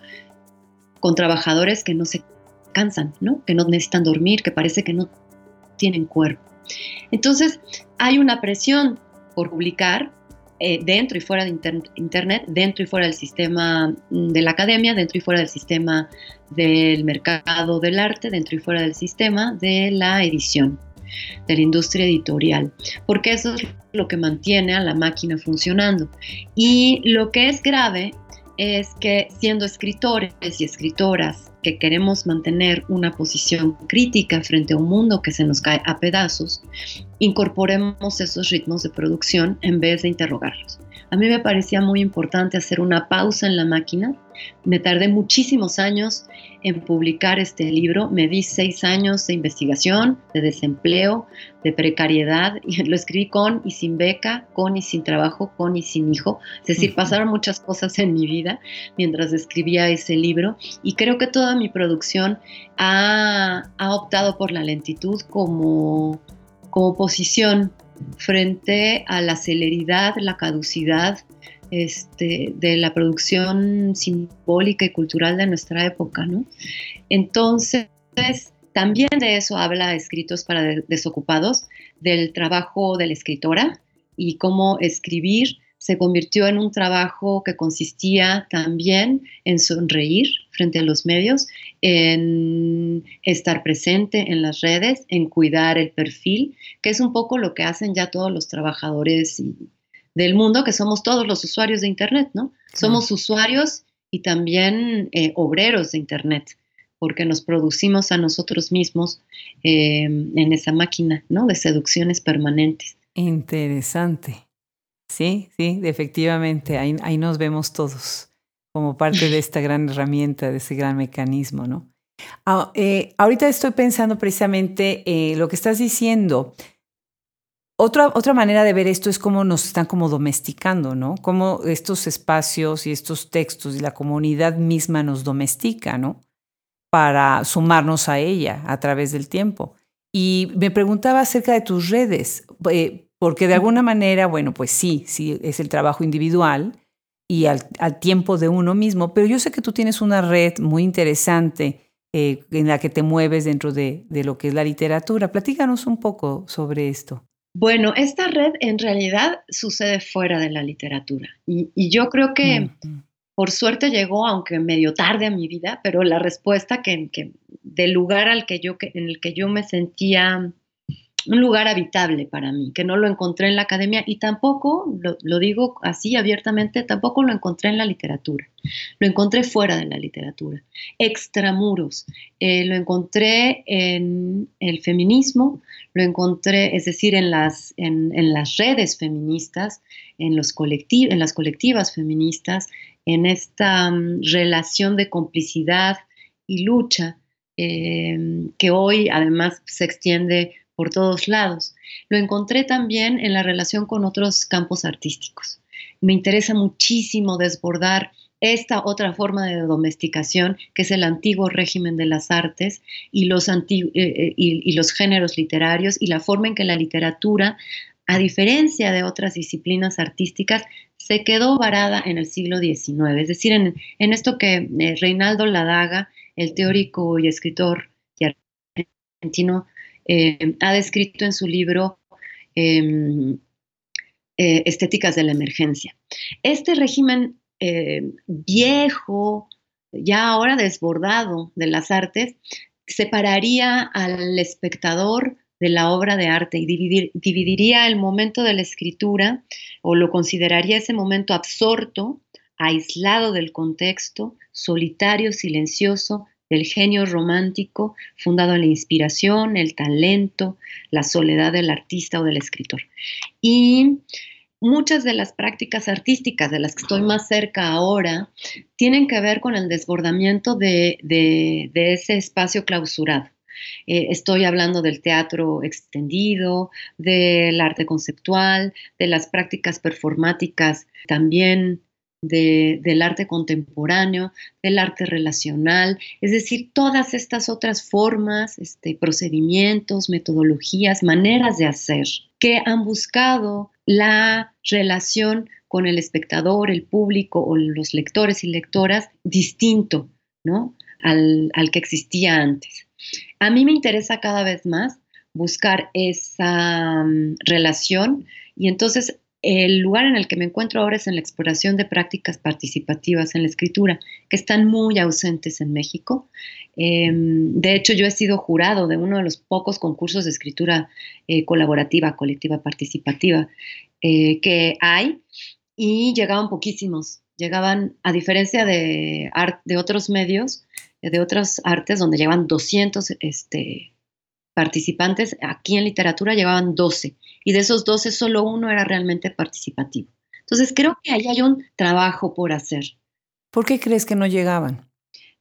con trabajadores que no se cansan, ¿no? que no necesitan dormir, que parece que no tienen cuerpo. Entonces, hay una presión por publicar eh, dentro y fuera de Internet, dentro y fuera del sistema mm, de la academia, dentro y fuera del sistema del mercado del arte, dentro y fuera del sistema de la edición, de la industria editorial, porque eso es lo que mantiene a la máquina funcionando. Y lo que es grave es que siendo escritores y escritoras que queremos mantener una posición crítica frente a un mundo que se nos cae a pedazos, incorporemos esos ritmos de producción en vez de interrogarlos. A mí me parecía muy importante hacer una pausa en la máquina Me tardé muchísimos años en publicar este libro. Me di seis años de investigación, de desempleo, de precariedad. Y lo escribí con y sin beca, con y sin trabajo, con y sin hijo. Es decir, pasaron muchas cosas en mi vida mientras escribía ese libro. Y creo que toda mi producción ha, ha optado por la lentitud como, como posición frente a la celeridad, la caducidad este, de la producción simbólica y cultural de nuestra época, ¿no? Entonces, también de eso habla Escritos para Desocupados, del trabajo de la escritora y cómo escribir se convirtió en un trabajo que consistía también en sonreír frente a los medios, en estar presente en las redes, en cuidar el perfil, que es un poco lo que hacen ya todos los trabajadores del mundo, que somos todos los usuarios de Internet, ¿no? Somos usuarios y también eh, obreros de Internet, porque nos producimos a nosotros mismos eh, en esa máquina, ¿no? De seducciones permanentes. Interesante. Sí, sí, efectivamente, ahí, ahí nos vemos todos como parte de esta gran herramienta, de ese gran mecanismo, ¿no? Ah, eh, ahorita estoy pensando precisamente eh, lo que estás diciendo. Otra, otra manera de ver esto es cómo nos están como domesticando, ¿no? Cómo estos espacios y estos textos y la comunidad misma nos domestica, ¿no? Para sumarnos a ella a través del tiempo. Y me preguntaba acerca de tus redes. Eh, porque de alguna manera, bueno, pues sí, sí, es el trabajo individual y al, tiempo de uno mismo, pero yo sé que tú tienes una red muy interesante eh, en la que te mueves dentro de, lo que es la literatura. Platícanos un poco sobre esto. Bueno, esta red en realidad sucede fuera de la literatura y, yo creo que por suerte llegó, aunque medio tarde a mi vida, pero la respuesta que, que del lugar al que yo, en el que yo me sentía un lugar habitable para mí, que no lo encontré en la academia y tampoco, lo, digo así abiertamente, tampoco lo encontré en la literatura. Lo encontré fuera de la literatura, extramuros. Eh, lo encontré en el feminismo, lo encontré, es decir, en las, en, las redes feministas, en, los en las colectivas feministas, en esta mm, relación de complicidad y lucha eh, que hoy además se extiende por todos lados. Lo encontré también en la relación con otros campos artísticos. Me interesa muchísimo desbordar esta otra forma de domesticación, que es el antiguo régimen de las artes y los, eh, eh, y, los géneros literarios y la forma en que la literatura, a diferencia de otras disciplinas artísticas, se quedó varada en el siglo XIX. Es decir, en, esto que eh, Reinaldo Ladaga, el teórico y escritor argentino, eh, ha descrito en su libro em, eh, Estéticas de la Emergencia. Este régimen eh, viejo, ya ahora desbordado de las artes, separaría al espectador de la obra de arte y dividiría el momento de la escritura o lo consideraría ese momento absorto, aislado del contexto, solitario, silencioso, del genio romántico fundado en la inspiración, el talento, la soledad del artista o del escritor. Y muchas de las prácticas artísticas de las que estoy más cerca ahora tienen que ver con el desbordamiento de, ese espacio clausurado. Eh, estoy hablando del teatro extendido, del arte conceptual, de las prácticas performáticas también del arte contemporáneo, del arte relacional, es decir, todas estas otras formas, este, procedimientos, metodologías, maneras de hacer que han buscado la relación con el espectador, el público o los lectores y lectoras distinto ¿no? al, que existía antes. A mí me interesa cada vez más buscar esa mm, relación y entonces el lugar en el que me encuentro ahora es en la exploración de prácticas participativas en la escritura, que están muy ausentes en México. Em, de hecho, yo he sido jurado de uno de los pocos concursos de escritura eh, colaborativa, colectiva, participativa eh, que hay y llegaban poquísimos. Llegaban, a diferencia de, otros medios, de otras artes, donde llevan 200 este, participantes, aquí en literatura llevaban 12 y de esos 12 solo uno era realmente participativo. Entonces creo que ahí hay un trabajo por hacer. ¿Por qué crees que no llegaban?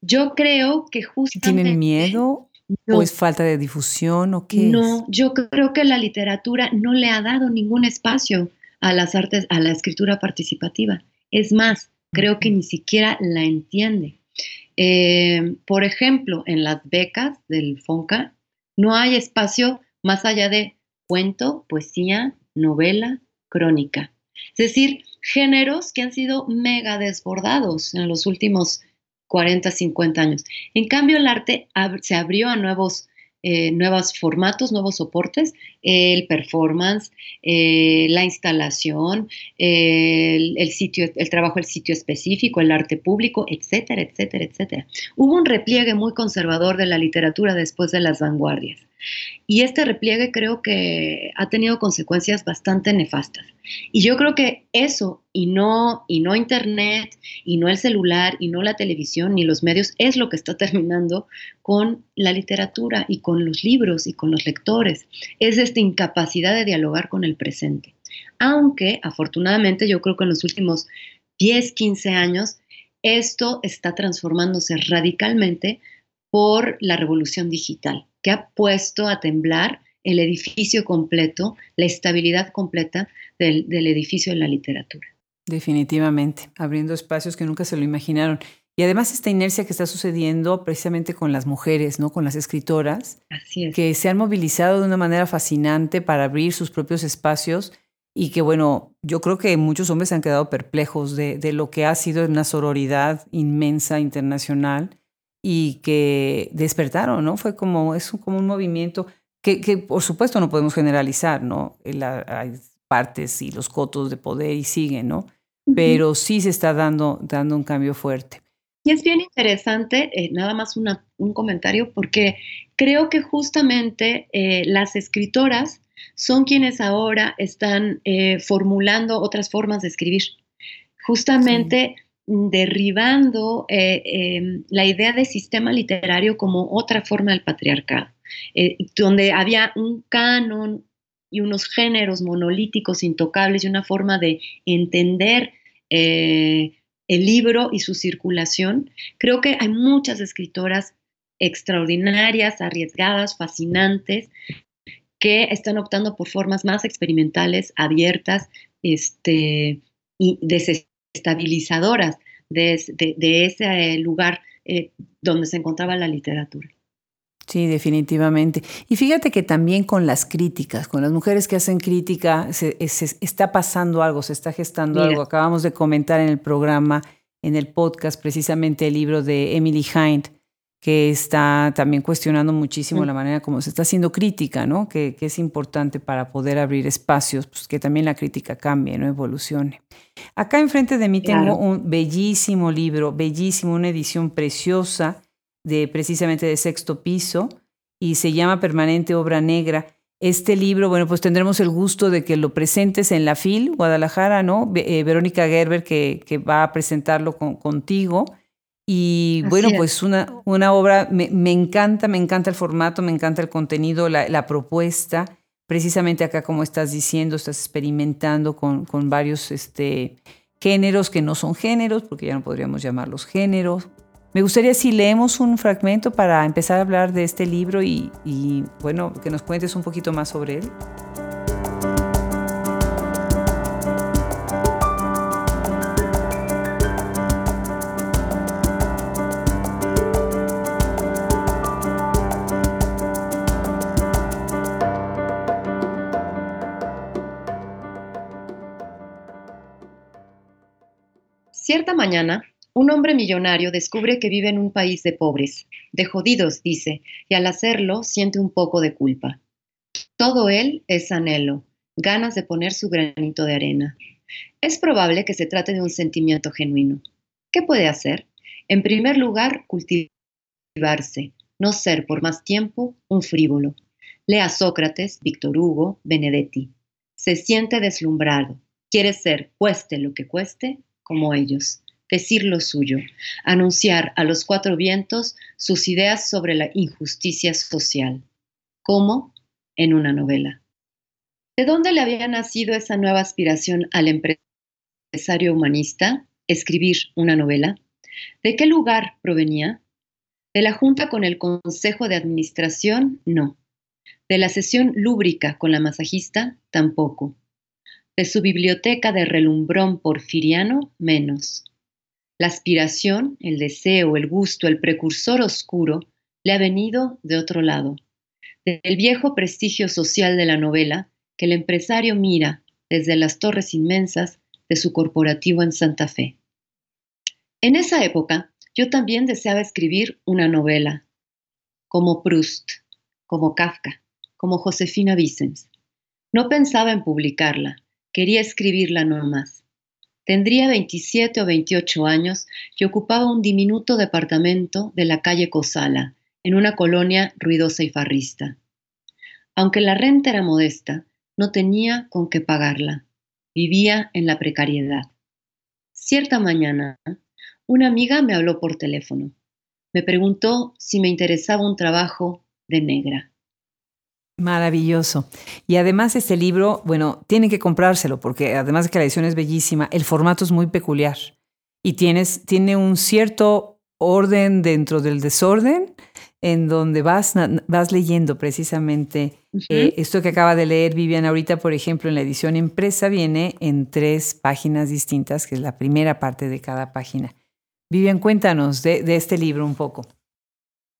Yo creo que justamente... ¿Tienen miedo? ¿O es falta de difusión o qué? No, yo creo que la literatura no le ha dado ningún espacio a las artes, a la escritura participativa. Es más, creo que ni siquiera la entiende. Eh, por ejemplo, en las becas del FONCA no hay espacio más allá de cuento, poesía, novela, crónica. Es decir, géneros que han sido mega desbordados en los últimos 40, 50 años. En cambio, el arte se abrió a nuevos eh, nuevos formatos, nuevos soportes, el performance, eh, la instalación, el, sitio, el trabajo del sitio específico, el arte público, etcétera, etcétera, etcétera. Hubo un repliegue muy conservador de la literatura después de las vanguardias. Y este repliegue creo que ha tenido consecuencias bastante nefastas. Y yo creo que eso, y no, y no Internet, y no el celular, y no la televisión, ni los medios, es lo que está terminando con la literatura y con los libros y con los lectores. Es esta incapacidad de dialogar con el presente. Aunque, afortunadamente, yo creo que en los últimos 10, 15 años, esto está transformándose radicalmente por la revolución digital que ha puesto a temblar el edificio completo, la estabilidad completa del, edificio de la literatura. Definitivamente, abriendo espacios que nunca se lo imaginaron. Y además esta inercia que está sucediendo precisamente con las mujeres, ¿no? Con las escritoras, que se han movilizado de una manera fascinante para abrir sus propios espacios y que bueno, yo creo que muchos hombres han quedado perplejos de, de lo que ha sido una sororidad inmensa internacional y que despertaron, ¿no? Fue como, es como un movimiento que, que por supuesto no podemos generalizar, ¿no? hay partes y los cotos de poder y siguen, ¿no? Pero sí se está dando, dando un cambio fuerte. Y es bien interesante, eh, nada más una, un comentario, porque creo que justamente eh, las escritoras son quienes ahora están eh, formulando otras formas de escribir. Justamente derribando eh, em, la idea de sistema literario como otra forma del patriarcado, eh, donde había un canon y unos géneros monolíticos intocables y una forma de entender eh, el libro y su circulación. Creo que hay muchas escritoras extraordinarias, arriesgadas, fascinantes, que están optando por formas más experimentales, abiertas este, y estabilizadoras de, ese eh, lugar eh, donde se encontraba la literatura. Sí, definitivamente. Y fíjate que también con las críticas, con las mujeres que hacen crítica, se, está pasando algo, se está gestando algo. Acabamos de comentar en el programa, en el podcast, precisamente el libro de Emily Hind, que está también cuestionando muchísimo mm. la manera como se está haciendo crítica, ¿no? Que, es importante para poder abrir espacios, pues que también la crítica cambie, ¿no? Evolucione. Acá enfrente de mí tengo un bellísimo libro, bellísimo, una edición preciosa de precisamente de sexto piso y se llama Permanente Obra Negra. Este libro, bueno, pues tendremos el gusto de que lo presentes en la FIL, Guadalajara, ¿no? Eh, Verónica Gerber, que, que, va a presentarlo con, contigo. Y bueno, pues una, una obra, me, me, encanta, me encanta el formato, me encanta el contenido, la, la, propuesta. Precisamente acá, como estás diciendo, estás experimentando con, con varios este, géneros que no son géneros, porque ya no podríamos llamarlos géneros. Me gustaría si leemos un fragmento para empezar a hablar de este libro y, y bueno, que nos cuentes un poquito más sobre él. Cierta mañana, un hombre millonario descubre que vive en un país de pobres, de jodidos, dice, y al hacerlo siente un poco de culpa. Todo él es anhelo, ganas de poner su granito de arena. Es probable que se trate de un sentimiento genuino. ¿Qué puede hacer? En primer lugar, cultivarse, no ser por más tiempo un frívolo. Lea Sócrates, Víctor Hugo, Benedetti. Se siente deslumbrado. Quiere ser, cueste lo que cueste, como ellos, decir lo suyo, anunciar a los cuatro vientos sus ideas sobre la injusticia social, como en una novela. ¿De dónde le había nacido esa nueva aspiración al empresario humanista, escribir una novela? ¿De qué lugar provenía? De la junta con el consejo de administración, no. De la sesión lúbrica con la masajista, tampoco. De su biblioteca de relumbrón porfiriano, menos. La aspiración, el deseo, el gusto, el precursor oscuro, le ha venido de otro lado, del viejo prestigio social de la novela que el empresario mira desde las torres inmensas de su corporativo en Santa Fe. En esa época, yo también deseaba escribir una novela, como Proust, como Kafka, como Josefina Vicens. No pensaba en publicarla, quería escribirla nomás. Tendría 27 o 28 años y ocupaba un diminuto departamento de la calle Cosala, en una colonia ruidosa y farrista. Aunque la renta era modesta, no tenía con qué pagarla. Vivía en la precariedad. Cierta mañana, una amiga me habló por teléfono. Me preguntó si me interesaba un trabajo de negra. Maravilloso. Y además este libro, bueno, tienen que comprárselo porque además de que la edición es bellísima, el formato es muy peculiar y tienes, tiene un cierto orden dentro del desorden en donde vas, vas leyendo precisamente eh, esto que acaba de leer Vivian ahorita, por ejemplo, en la edición impresa viene en tres páginas distintas, que es la primera parte de cada página. Vivian, cuéntanos de, este libro un poco.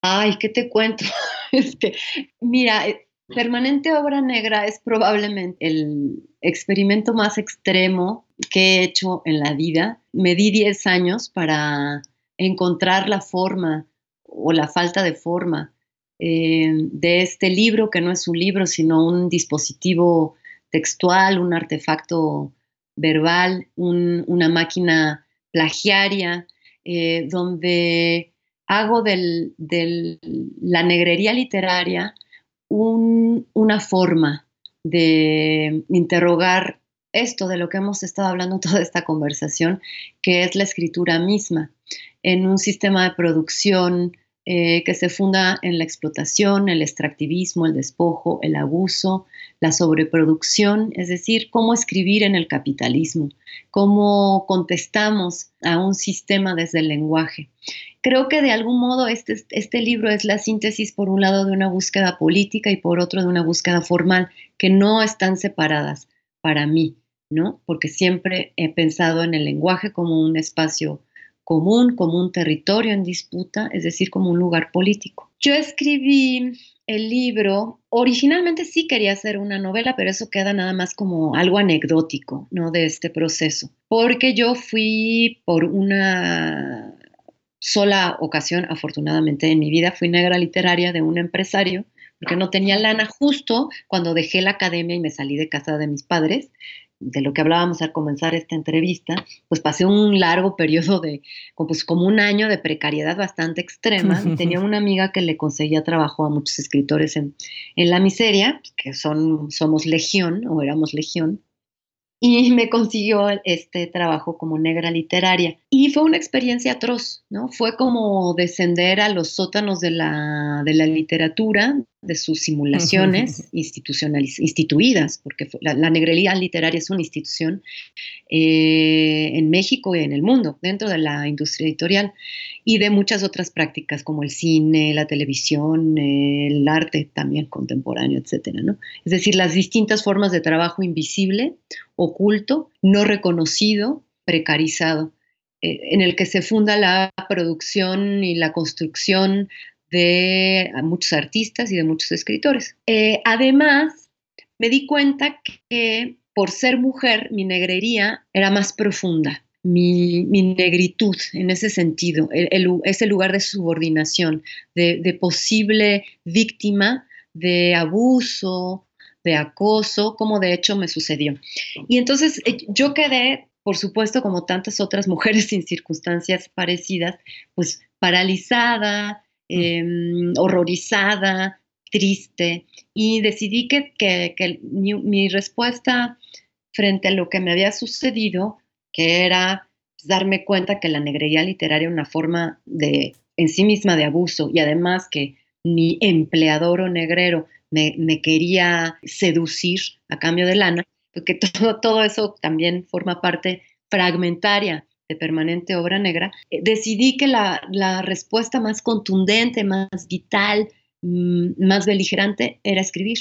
Ay, ¿qué te cuento? Este, mira, eh, Permanente Obra Negra es probablemente el experimento más extremo que he hecho en la vida. Me di 10 años para encontrar la forma o la falta de forma eh, de este libro, que no es un libro, sino un dispositivo textual, un artefacto verbal, una máquina plagiaria, eh, donde hago de la negrería literaria una forma de interrogar esto de lo que hemos estado hablando toda esta conversación, que es la escritura misma, en un sistema de producción eh, que se funda en la explotación, el extractivismo, el despojo, el abuso, la sobreproducción, es decir, cómo escribir en el capitalismo, cómo contestamos a un sistema desde el lenguaje. Creo que de algún modo este, este libro es la síntesis, por un lado, de una búsqueda política y por otro, de una búsqueda formal, que no están separadas para mí, ¿no? Porque siempre he pensado en el lenguaje como un espacio común, como un territorio en disputa, es decir, como un lugar político. Yo escribí el libro, originalmente sí quería hacer una novela, pero eso queda nada más como algo anecdótico, ¿no? De este proceso, porque yo fui por una sola ocasión, afortunadamente en mi vida, fui negra literaria de un empresario, porque no tenía lana justo cuando dejé la academia y me salí de casa de mis padres de lo que hablábamos al comenzar esta entrevista, pues pasé un largo periodo de, pues como un año de precariedad bastante extrema. Tenía una amiga que le conseguía trabajo a muchos escritores en, en la miseria, que son, somos legión o éramos legión, y me consiguió este trabajo como negra literaria. Y fue una experiencia atroz, ¿no? Fue como descender a los sótanos de la, de la literatura, de sus simulaciones instituidas, porque la, la, negrería literaria es una institución eh, en México y en el mundo, dentro de la industria editorial, y de muchas otras prácticas como el cine, la televisión, el arte también contemporáneo, etcétera, ¿no? Es decir, las distintas formas de trabajo invisible, oculto, no reconocido, precarizado, eh, en el que se funda la producción y la construcción de muchos artistas y de muchos escritores. Eh, además, me di cuenta que por ser mujer, mi negrería era más profunda, mi, negritud en ese sentido, ese lugar de subordinación, de, posible víctima de abuso, de acoso, como de hecho me sucedió. Y entonces eh, yo quedé, por supuesto, como tantas otras mujeres en circunstancias parecidas, pues paralizada, Em, horrorizada, triste, y decidí que, que, mi, respuesta frente a lo que me había sucedido, que era darme cuenta que la negrería literaria era una forma de, en sí misma de abuso, y además que mi empleador o negrero me, me quería seducir a cambio de lana, porque todo, todo eso también forma parte fragmentaria permanente obra negra, eh, decidí que la, respuesta más contundente, más vital, mm, más beligerante era escribir.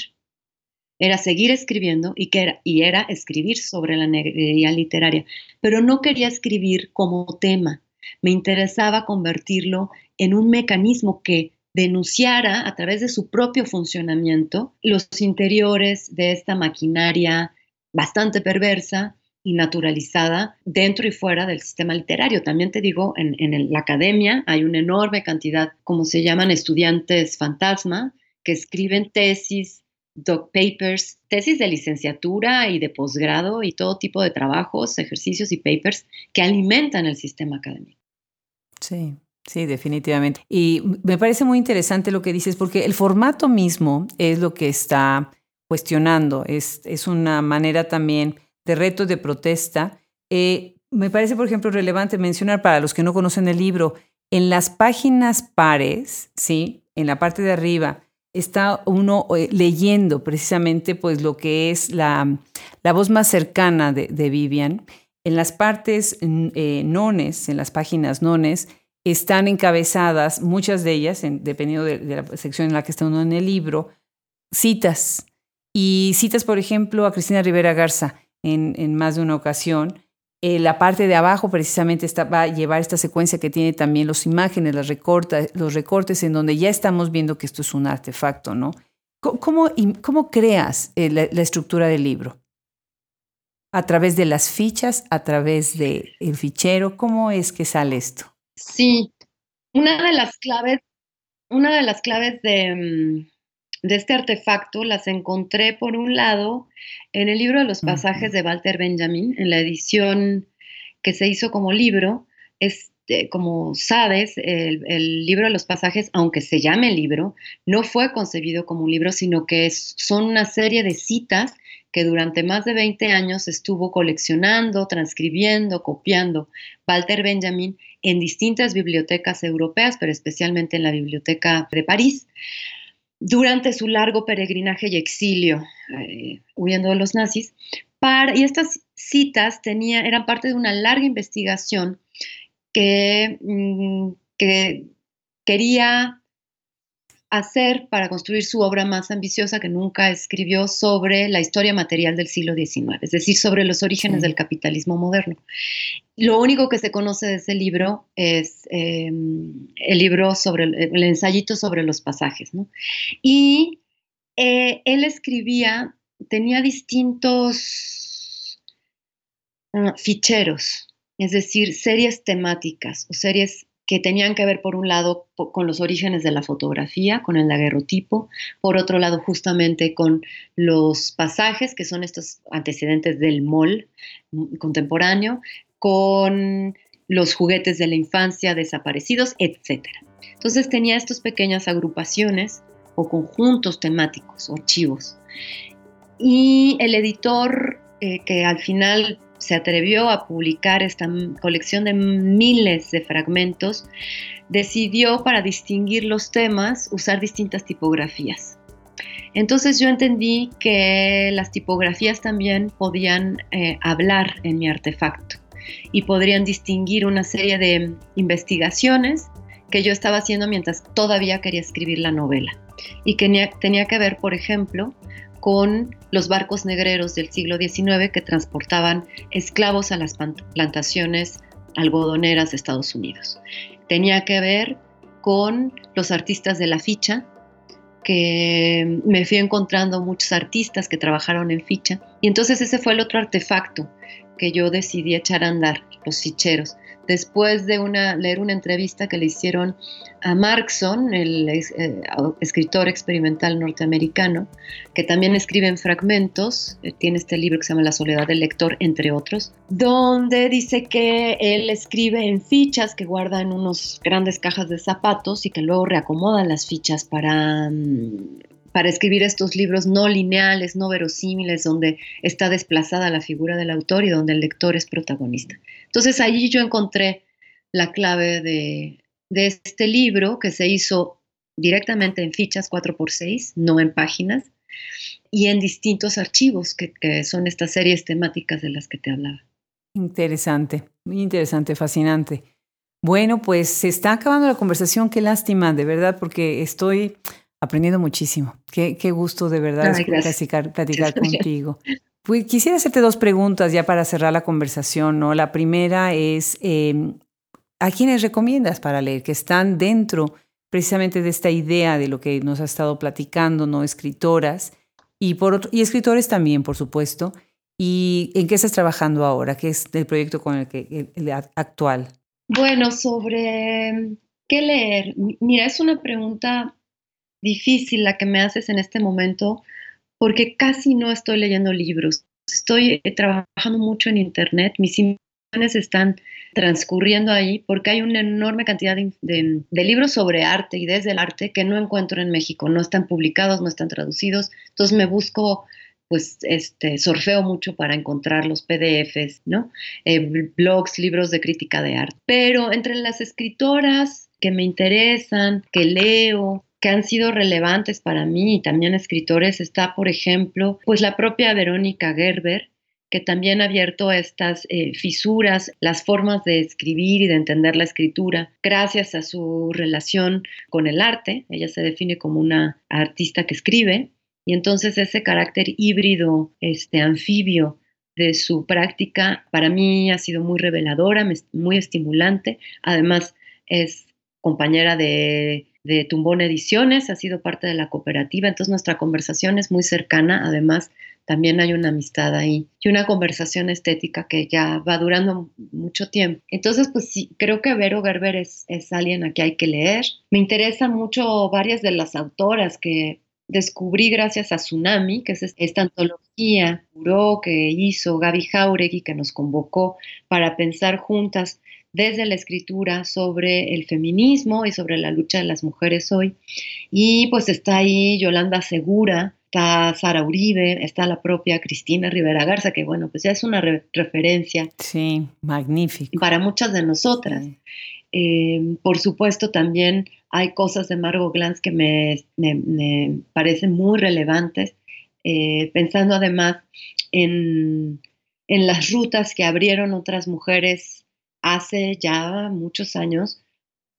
Era seguir escribiendo y, que era, y era escribir sobre la negrería literaria. Pero no quería escribir como tema. Me interesaba convertirlo en un mecanismo que denunciara a través de su propio funcionamiento los interiores de esta maquinaria bastante perversa y naturalizada dentro y fuera del sistema literario. También te digo, en, la academia hay una enorme cantidad, como se llaman, estudiantes fantasma, que escriben tesis, doc papers, tesis de licenciatura y de posgrado y todo tipo de trabajos, ejercicios y papers que alimentan el sistema académico. Sí, Sí, definitivamente. Y me parece muy interesante lo que dices, porque el formato mismo es lo que está cuestionando, es, es una manera también de reto de protesta. Eh, me parece, por ejemplo, relevante mencionar para los que no conocen el libro, en las páginas pares, ¿sí? En la parte de arriba está uno eh, leyendo precisamente pues lo que es la, la voz más cercana de, Vivian. En las partes eh, nones, en las páginas nones, están encabezadas, muchas de ellas, dependiendo de, de, la sección en la que está uno en el libro, citas. Y citas, por ejemplo, a Cristina Rivera Garza en, más de una ocasión. Eh, la parte de abajo precisamente está, va a llevar esta secuencia que tiene también imágenes, las recorta, los recortes, en donde ya estamos viendo que esto es un artefacto, ¿no? ¿Cómo, cómo creas eh, la, estructura del libro? ¿A través de las fichas? ¿A través del el fichero? ¿Cómo es que sale esto? Sí, una de las claves, una de las claves de, mm, de este artefacto las encontré por un lado en el libro de los pasajes de Walter Benjamin, en la edición que se hizo como libro. Este, como sabes, el, libro de los pasajes, aunque se llame libro, no fue concebido como un libro, sino que son una serie de citas que durante más de 20 años estuvo coleccionando, transcribiendo, copiando Walter Benjamin en distintas bibliotecas europeas, pero especialmente en la Biblioteca de París durante su largo peregrinaje y exilio, eh, huyendo de los nazis. Y estas citas eran parte de una larga investigación que, mm, que quería hacer para construir su obra más ambiciosa que nunca escribió sobre la historia material del siglo XIX, es decir, sobre los orígenes del capitalismo moderno. Lo único que se conoce de ese libro es em, el libro sobre el, ensayito sobre los pasajes, Y eh, él escribía, tenía distintos ah, ficheros, es decir, series temáticas o series que tenían que ver, por un lado, con los orígenes de la fotografía, con el daguerrotipo, por otro lado, justamente con los pasajes, que son estos antecedentes del mol contemporáneo, con los juguetes de la infancia desaparecidos, etc. Entonces tenía estas pequeñas agrupaciones o conjuntos temáticos o archivos. Y el editor, eh, que al final se atrevió a publicar esta colección de miles de fragmentos, decidió para distinguir los temas usar distintas tipografías. Entonces yo entendí que las tipografías también podían eh, hablar en mi artefacto y podrían distinguir una serie de investigaciones que yo estaba haciendo mientras todavía quería escribir la novela y que tenía que ver, por ejemplo, con los barcos negreros del siglo XIX que transportaban esclavos a las plantaciones algodoneras de Estados Unidos. Tenía que ver con los artistas de la ficha, que me fui encontrando muchos artistas que trabajaron en ficha. Y entonces ese fue el otro artefacto que yo decidí echar a andar, los ficheros después de leer una entrevista que le hicieron a Markson, el eh, escritor experimental norteamericano, que también escribe en fragmentos, eh, tiene este libro que se llama La soledad del lector, entre otros, donde dice que él escribe en fichas que guarda en unos grandes cajas de zapatos y que luego reacomoda las fichas para... Mm, para escribir estos libros no lineales, no verosímiles, donde está desplazada la figura del autor y donde el lector es protagonista. Entonces allí yo encontré la clave de, este libro que se hizo directamente en fichas 4x6, no en páginas, y en distintos archivos que, que son estas series temáticas de las que te hablaba. Interesante, muy interesante, fascinante. Bueno, pues se está acabando la conversación, qué lástima, de verdad, porque estoy aprendiendo muchísimo. Qué, qué gusto de verdad platicar, platicar contigo. Pues quisiera hacerte dos preguntas ya para cerrar la conversación, ¿no? La primera es, em, ¿a quiénes recomiendas para leer que están dentro precisamente de esta idea de lo que nos ha estado platicando, ¿no? Escritoras y, por y escritores también, por supuesto. ¿Y en qué estás trabajando ahora? ¿Qué es el proyecto con el que el actual? Bueno, sobre em, qué leer. Mira, es una pregunta difícil la que me haces en este momento porque casi no estoy leyendo libros. Estoy eh, trabajando mucho en Internet, mis impresiones están transcurriendo ahí porque hay una enorme cantidad de, libros sobre arte y desde el arte que no encuentro en México, no están publicados, no están traducidos, entonces me busco pues este, sorfeo mucho para encontrar los PDFs, ¿no? Eh, blogs, libros de crítica de arte. Pero entre las escritoras que me interesan, que leo, que han sido relevantes para mí y también escritores está, por ejemplo, pues la propia Verónica Gerber, que también ha abierto estas eh, fisuras, las formas de escribir y de entender la escritura, gracias a su relación con el arte. Ella se define como una artista que escribe, y entonces ese carácter híbrido, este anfibio de su práctica, para mí ha sido muy reveladora, muy estimulante. Además, es compañera de de Tumbón Ediciones, ha sido parte de la cooperativa, entonces nuestra conversación es muy cercana, además también hay una amistad ahí y una conversación estética que ya va durando mucho tiempo. Entonces, pues sí, creo que Vero Gerber es, es alguien a quien hay que leer. Me interesan mucho varias de las autoras que descubrí gracias a Tsunami, que es esta antología que hizo Gaby Jauregui, que nos convocó para pensar juntas desde la escritura sobre el feminismo y sobre la lucha de las mujeres hoy. Y pues está ahí Yolanda Segura, está Sara Uribe, está la propia Cristina Rivera Garza, que bueno, pues ya es una referencia. Sí, magnífico. Para muchas de nosotras. Eh, por supuesto, también hay cosas de Margot Glantz que me, parecen muy relevantes, eh, pensando además en, en las rutas que abrieron otras mujeres hace ya muchos años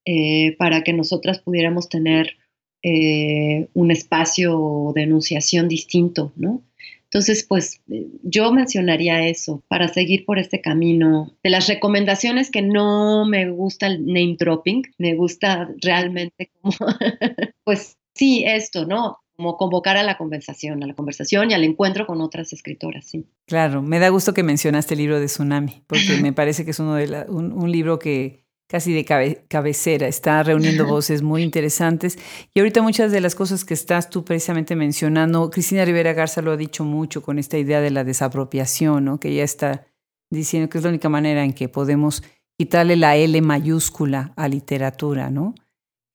eh, para que nosotras pudiéramos tener eh, un espacio de enunciación distinto, ¿no? Entonces, pues yo mencionaría eso para seguir por este camino. De las recomendaciones que no me gusta el name dropping, me gusta realmente como, pues sí, esto, ¿no? Como convocar a la conversación, a la conversación y al encuentro con otras escritoras. Sí. Claro, me da gusto que mencionaste el libro de Tsunami, porque me parece que es uno de un, libro que casi de cabecera, está reuniendo voces muy interesantes. Y ahorita muchas de las cosas que estás tú precisamente mencionando, Cristina Rivera Garza lo ha dicho mucho con esta idea de la desapropiación, ¿no? que ella está diciendo que es la única manera en que podemos quitarle la L mayúscula a literatura, ¿no?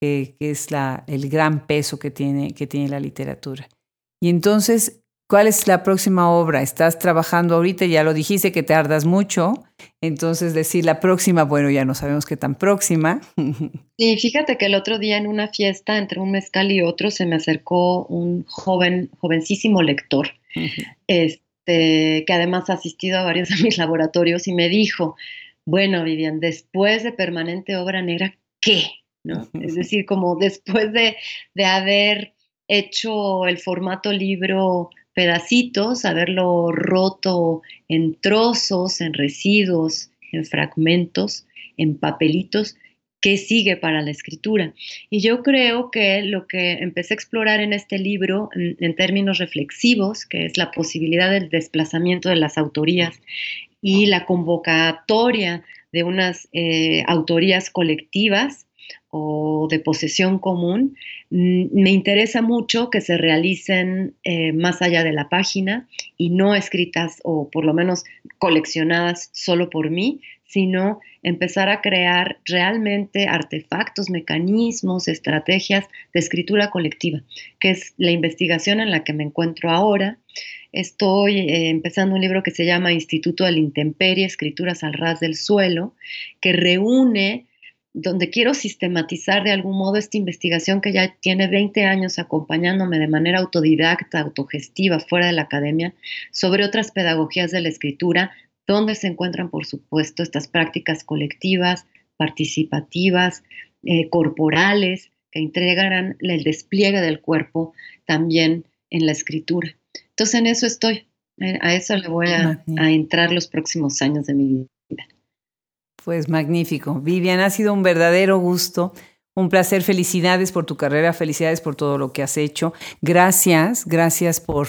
Que, es la, el gran peso que tiene, que tiene la literatura. Y entonces, ¿cuál es la próxima obra? Estás trabajando ahorita, ya lo dijiste que tardas mucho, entonces decir la próxima, bueno, ya no sabemos qué tan próxima. Sí, fíjate que el otro día en una fiesta entre un mezcal y otro se me acercó un joven, jovencísimo lector, este, que además ha asistido a varios de mis laboratorios y me dijo, bueno, Vivian, después de Permanente Obra Negra, ¿qué? Es decir, como después de, haber hecho el formato libro pedacitos, haberlo roto en trozos, en residuos, en fragmentos, en papelitos, ¿qué sigue para la escritura? Y yo creo que lo que empecé a explorar en este libro, en, términos reflexivos, que es la posibilidad del desplazamiento de las autorías y la convocatoria de unas eh, autorías colectivas, o de posesión común, mm, me interesa mucho que se realicen eh, más allá de la página y no escritas o por lo menos coleccionadas solo por mí, sino empezar a crear realmente artefactos, mecanismos, estrategias de escritura colectiva, que es la investigación en la que me encuentro ahora. Estoy eh, empezando un libro que se llama Instituto del Intemperie, Escrituras al Ras del Suelo, que reúne donde quiero sistematizar de algún modo esta investigación que ya tiene 20 años acompañándome de manera autodidacta, autogestiva, fuera de la academia, sobre otras pedagogías de la escritura, donde se encuentran, por supuesto, estas prácticas colectivas, participativas, eh, corporales, que entregarán el despliegue del cuerpo también en la escritura. Entonces en eso estoy, eh, a eso le voy a, a entrar los próximos años de mi vida. Pues magnífico. Vivian, ha sido un verdadero gusto. Un placer, felicidades por tu carrera, felicidades por todo lo que has hecho. Gracias, gracias por,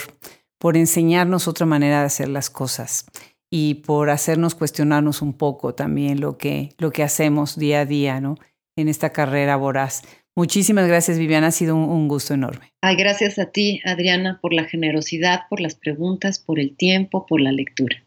por enseñarnos otra manera de hacer las cosas y por hacernos cuestionarnos un poco también lo que, lo que hacemos día a día ¿no? en esta carrera voraz. Muchísimas gracias, Viviana. Ha sido un, gusto enorme. Ay, gracias a ti, Adriana, por la generosidad, por las preguntas, por el tiempo, por la lectura.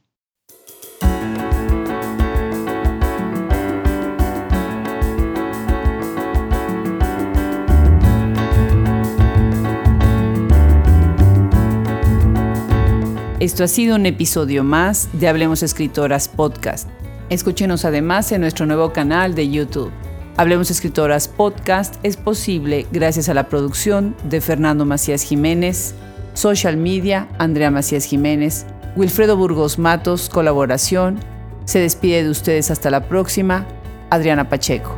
Esto ha sido un episodio más de Hablemos Escritoras Podcast. Escúchenos además en nuestro nuevo canal de YouTube. Hablemos Escritoras Podcast es posible gracias a la producción de Fernando Macías Jiménez, Social Media, Andrea Macías Jiménez, Wilfredo Burgos Matos, colaboración. Se despide de ustedes hasta la próxima, Adriana Pacheco.